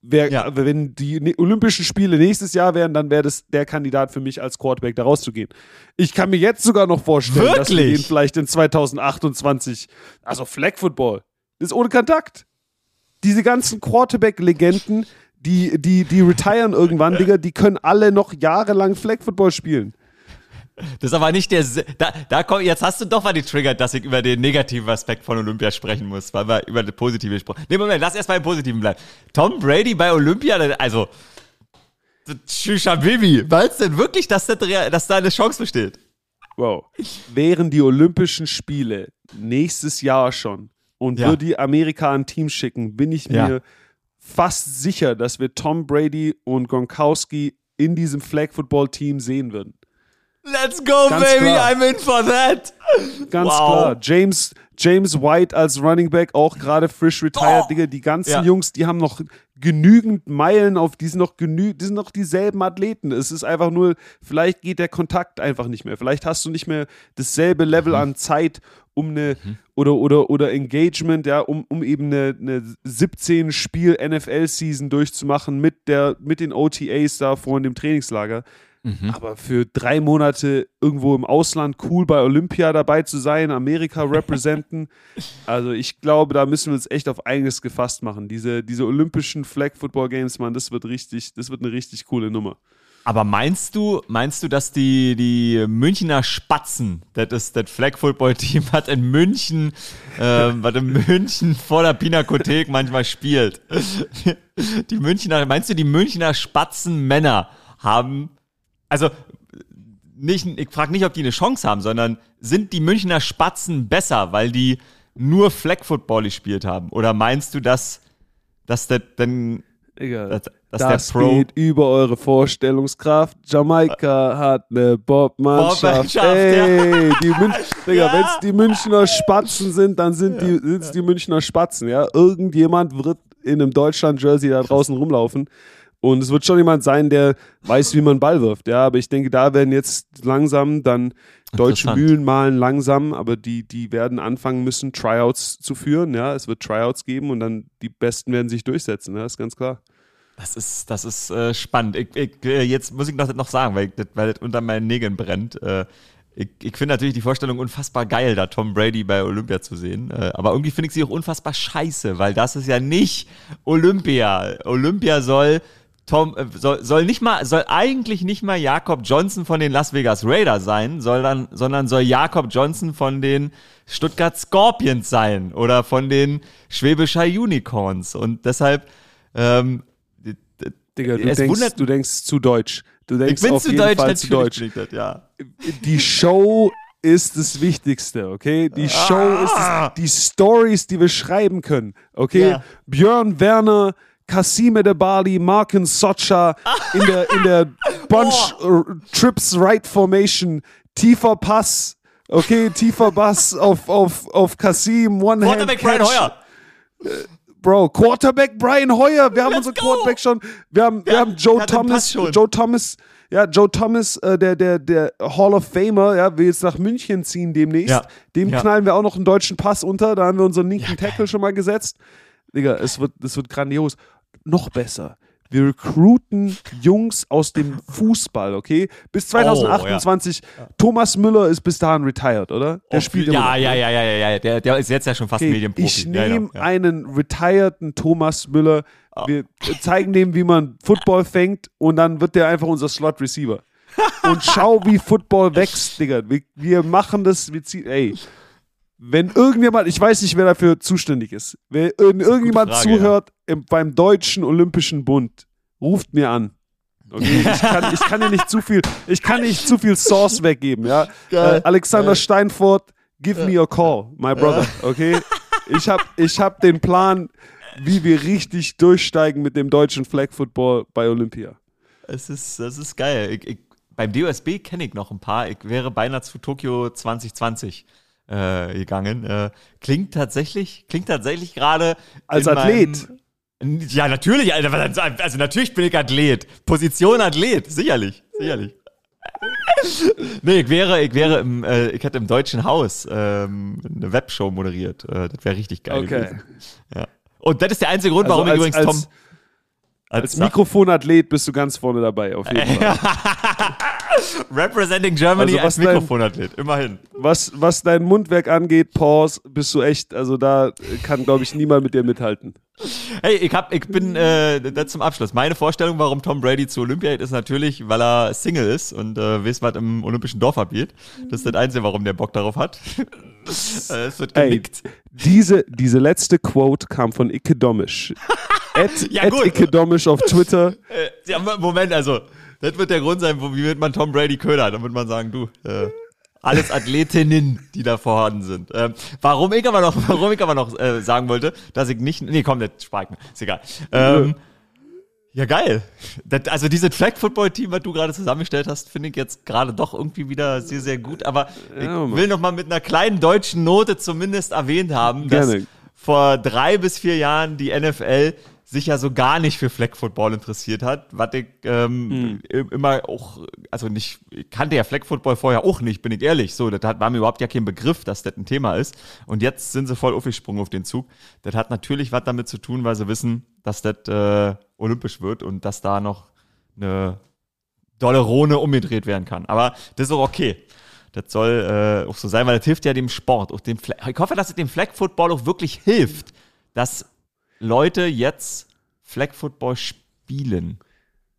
Wär, ja. Wenn die ne, Olympischen Spiele nächstes Jahr wären, dann wäre das der Kandidat für mich als Quarterback, da rauszugehen. Ich kann mir jetzt sogar noch vorstellen, Wirklich? dass wir den vielleicht in 2028, also Flag Football, ist ohne Kontakt diese ganzen Quarterback-Legenden, die, die, die retiren irgendwann, Digga, die können alle noch jahrelang Flag Football spielen. Das ist aber nicht der. Da, da komm, jetzt hast du doch mal die Trigger, dass ich über den negativen Aspekt von Olympia sprechen muss, weil wir über den positiven gesprochen Nee, Moment, lass erst mal im Positiven bleiben. Tom Brady bei Olympia, also. Tschüscha Bibi, meinst du denn wirklich, dass, das, dass da eine Chance besteht? Wow. Wären die Olympischen Spiele nächstes Jahr schon und ja. würde die Amerika ein Team schicken, bin ich ja. mir fast sicher, dass wir Tom Brady und Gronkowski in diesem Flag Football Team sehen würden. Let's go, Ganz baby, klar. I'm in for that. Ganz wow. klar. James, James White als Running Back, auch gerade frisch retired, oh. Digga. Die ganzen ja. Jungs, die haben noch genügend Meilen auf, die sind noch genü die sind noch dieselben Athleten. Es ist einfach nur, vielleicht geht der Kontakt einfach nicht mehr. Vielleicht hast du nicht mehr dasselbe Level mhm. an Zeit, um eine mhm. oder, oder, oder Engagement, ja, um, um eben eine, eine 17-Spiel-NFL-Season durchzumachen mit der, mit den OTAs da vor in dem Trainingslager. Mhm. Aber für drei Monate irgendwo im Ausland cool bei Olympia dabei zu sein, Amerika representen. *laughs* also ich glaube, da müssen wir uns echt auf einiges gefasst machen. Diese, diese olympischen Flag Football Games, man, das wird richtig, das wird eine richtig coole Nummer. Aber meinst du, meinst du, dass die, die Münchner Spatzen, das ist das Flag Football Team, hat in München, äh, was in München vor der Pinakothek manchmal spielt? *laughs* Die Münchner, meinst du, die Münchner Spatzen Männer haben also nicht, ich frage nicht, ob die eine Chance haben, sondern sind die Münchner Spatzen besser, weil die nur Flag Football gespielt haben? Oder meinst du, dass, dass das denn Digga, Das- das, der geht über eure Vorstellungskraft. Jamaika hat eine Bob-Mannschaft. Bob-Mannschaft, Ey, die Mün *laughs* Digga, Ja. wenn es die Münchner Spatzen sind, dann sind die, sind's die Münchner Spatzen. Ja? Irgendjemand wird in einem Deutschland-Jersey da draußen rumlaufen. Und es wird schon jemand sein, der weiß, wie man Ball wirft. Ja, aber ich denke, da werden jetzt langsam dann deutsche. Mühlen malen langsam, aber die, die werden anfangen müssen, Tryouts zu führen. Ja, es wird Tryouts geben und dann die Besten werden sich durchsetzen. Ja, ist ganz klar. Das ist, das ist äh, spannend. Ich, ich, äh, jetzt muss ich noch, noch sagen, weil, ich, weil das unter meinen Nägeln brennt. Äh, ich ich finde natürlich die Vorstellung unfassbar geil, da Tom Brady bei Olympia zu sehen. Äh, aber irgendwie finde ich sie auch unfassbar scheiße, weil das ist ja nicht Olympia. Olympia soll Tom äh, soll, soll nicht mal soll eigentlich nicht mal Jakob Johnson von den Las Vegas Raiders sein, sondern sondern soll Jakob Johnson von den Stuttgart Scorpions sein oder von den Schwäbischer Unicorns und deshalb ähm, Digga, du Es denkst, wundert- du denkst zu deutsch. Du ich denkst bin auf zu jeden deutsch, Fall zu deutsch. ich das, ja. Die Show ist das Wichtigste, okay? Die Show ist das, die Stories, die wir schreiben können, okay? Ja. Björn Werner, Kasim Bali, Marken Socha in der, in der *laughs* Bunch Oh. äh, Trips Right Formation, tiefer Pass, okay? Tiefer Pass auf, auf, auf Kasim, One Hand Quarterback Brian Catch. Hoyer. Bro, Quarterback Brian Hoyer. Wir haben Let's unseren go. Quarterback schon. Wir haben, wir Ja, haben Joe Thomas. Joe Thomas. Ja, Joe Thomas, äh, der, der, der Hall of Famer, ja, will jetzt nach München ziehen demnächst. Ja. Dem Ja. knallen wir auch noch einen deutschen Pass unter. Da haben wir unseren linken Tackle schon mal gesetzt. Digga, es wird, es wird grandios. Noch besser. Wir recruiten Jungs aus dem Fußball, okay? Bis 2028. Thomas Müller ist bis dahin retired, oder? Der spielt immer Oh, ja, noch, ja, ja, ja, ja, ja. Der, der ist jetzt ja schon fast Okay, Medienprofi. ich ja, nehme ja, ja. einen retireden Thomas Müller. Wir zeigen dem, wie man Football fängt und dann wird der einfach unser Slot Receiver. Und schau, wie Football *laughs* wächst, Digga. Wir, wir machen das, wir ziehen, ey. Wenn irgendjemand, ich weiß nicht, wer dafür zuständig ist, wenn irgendjemand Frage, zuhört im, beim Deutschen Olympischen Bund, ruft mir an. Okay, *laughs* ich kann, ich kann dir nicht zu viel, ich kann nicht zu viel Sauce weggeben, ja. Äh, Alexander Steinfurt, give me a call, my brother, okay? Ich hab, ich hab den Plan, wie wir richtig durchsteigen mit dem deutschen Flag Football bei Olympia. Es ist, das ist geil. Ich, ich, beim DOSB kenne ich noch ein paar. Ich wäre beinahe zu Tokio 2020 äh, gegangen. Äh, klingt tatsächlich, klingt tatsächlich gerade. Als Athlet? Meinem, ja, natürlich, Alter. Also, also natürlich bin ich Athlet. Position Athlet, sicherlich, sicherlich. *laughs* nee, ich wäre, ich wäre im, äh, ich hätte im Deutschen Haus ähm, eine Webshow moderiert. Äh, das wäre richtig geil Okay. gewesen. Ja. Und das ist der einzige Grund, Also warum ich als- übrigens als- Tom. Als Mikrofonathlet bist du ganz vorne dabei, auf jeden *laughs* Fall. *laughs* *laughs* Representing Germany Also was als Mikrofonathlet, immerhin. Was, was dein Mundwerk angeht, Pause, bist du echt, also da kann, glaube ich, niemand mit dir mithalten. Hey, ich, hab, ich bin, äh, das zum Abschluss. Meine Vorstellung, warum Tom Brady zu Olympia geht, ist natürlich, weil er Single ist und äh, weiß, was im olympischen Dorf abgeht. Das ist das Einzige, warum der Bock darauf hat. *laughs* äh, es wird Ey, genickt. diese, diese letzte Quote kam von Ike Domisch. At, *laughs* Ja, at. Ike Domisch auf Twitter. Äh, ja, Moment, also, das wird der Grund sein, wo, wie wird man Tom Brady ködern? Dann wird man sagen, du, äh, alles Athletinnen, die da vorhanden sind. Ähm, warum ich aber noch, *laughs* warum ich aber noch äh, sagen wollte, dass ich nicht, nee, komm, das mir, ist egal. Ähm, ja, geil. Das, also dieses Flag-Football-Team, was du gerade zusammengestellt hast, finde ich jetzt gerade doch irgendwie wieder sehr, sehr gut. Aber ich will noch mal mit einer kleinen deutschen Note zumindest erwähnt haben, dass Gerne. vor drei bis vier Jahren die NFL sich ja so gar nicht für Flag Football interessiert hat, was ich ähm, Hm. i- immer auch, also nicht, ich kannte ja Flag Football vorher auch nicht, bin ich ehrlich. So, das hat, war mir überhaupt ja kein Begriff, dass das ein Thema ist. Und jetzt sind sie voll aufgesprungen auf den Zug. Das hat natürlich was damit zu tun, weil sie wissen, dass das äh, olympisch wird und dass da noch eine dolle Rone umgedreht werden kann. Aber das ist auch okay. Das soll äh, auch so sein, weil das hilft ja dem Sport. Auch dem Flag ich hoffe, dass es dem Flag Football auch wirklich hilft, dass Leute jetzt Flag Football spielen.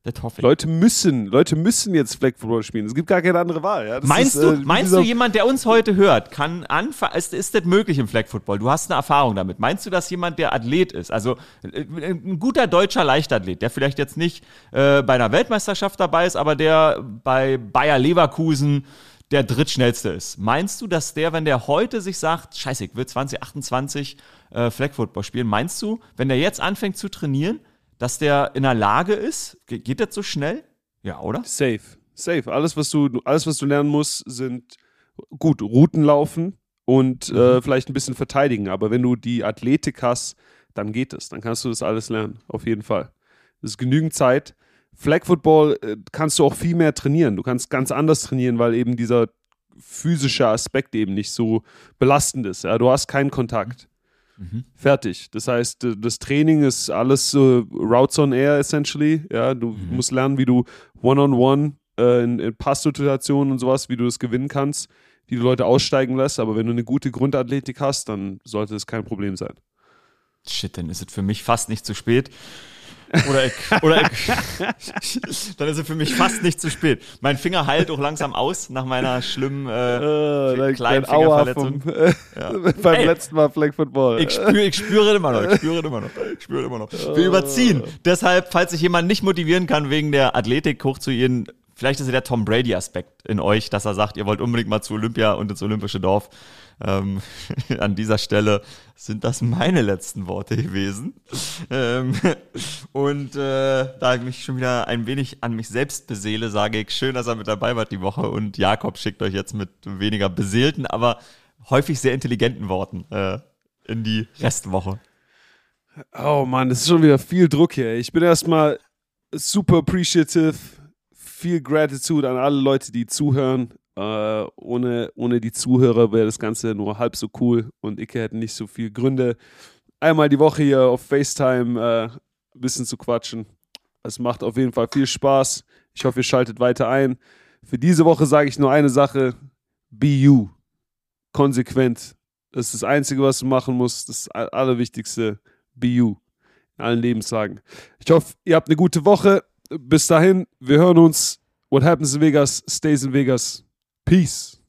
Das hoffe ich. Leute müssen, Leute müssen jetzt Flag Football spielen. Es gibt gar keine andere Wahl. Ja? Meinst ist, du, äh, meinst du, jemand, der uns heute hört, kann anfangen, ist, ist das möglich im Flag Football? Du hast eine Erfahrung damit. Meinst du, dass jemand, der Athlet ist, also äh, ein guter deutscher Leichtathlet, der vielleicht jetzt nicht äh, bei einer Weltmeisterschaft dabei ist, aber der bei Bayer Leverkusen der drittschnellste ist. Meinst du, dass der, wenn der heute sich sagt, scheiße, ich will 2028 äh, Flag Football spielen, meinst du, wenn der jetzt anfängt zu trainieren, dass der in der Lage ist, Ge geht das so schnell? Ja, oder? Safe. Safe. Alles, was du, alles, was du lernen musst, sind gut, Routen laufen und äh, Mhm. vielleicht ein bisschen verteidigen. Aber wenn du die Athletik hast, dann geht es. Dann kannst du das alles lernen. Auf jeden Fall. Das ist genügend Zeit. Flag Football äh, kannst du auch viel mehr trainieren. Du kannst ganz anders trainieren, weil eben dieser physische Aspekt eben nicht so belastend ist. Ja? Du hast keinen Kontakt. Mhm. Fertig. Das heißt, das Training ist alles äh, Routes on Air essentially. Ja, du Mhm. musst lernen, wie du One-on-One äh, in, in Passsituationen und sowas, wie du das gewinnen kannst, wie du Leute aussteigen lässt. Aber wenn du eine gute Grundathletik hast, dann sollte es kein Problem sein. Shit, dann ist es für mich fast nicht zu spät. Oder ich, oder ich, *laughs* dann ist es für mich fast nicht zu spät. Mein Finger heilt auch langsam aus nach meiner schlimmen äh, dein- kleinen Fingerverletzung. vom, äh, *laughs* beim Ey. letzten Mal Flag Football. Ich spüre, ich spüre immer noch, ich spüre immer noch, ich spüre immer noch. Wir überziehen. Deshalb, falls sich jemand nicht motivieren kann, wegen der Athletik hoch zu gehen, vielleicht ist es der Tom Brady-Aspekt in euch, dass er sagt, ihr wollt unbedingt mal zu Olympia und ins Olympische Dorf. Ähm, *laughs* an dieser Stelle sind das meine letzten Worte gewesen. Ähm, *laughs* und äh, da ich mich schon wieder ein wenig an mich selbst beseele, sage ich, schön, dass er mit dabei war die Woche und Jakob schickt euch jetzt mit weniger beseelten, aber häufig sehr intelligenten Worten äh, in die Restwoche. Oh Mann, das ist schon wieder viel Druck hier. Ich bin erstmal super appreciative, viel Gratitude an alle Leute, die zuhören. Äh, ohne, ohne die Zuhörer wäre das Ganze nur halb so cool und ich hätte nicht so viel Gründe, einmal die Woche hier auf FaceTime äh, ein bisschen zu quatschen. Es macht auf jeden Fall viel Spaß. Ich hoffe, ihr schaltet weiter ein. Für diese Woche sage ich nur eine Sache: Be you. Konsequent. Das ist das Einzige, was du machen musst. Das All- Allerwichtigste. Be you. In allen Lebenslagen. Ich hoffe, ihr habt eine gute Woche. Bis dahin, wir hören uns. What happens in Vegas stays in Vegas. Peace.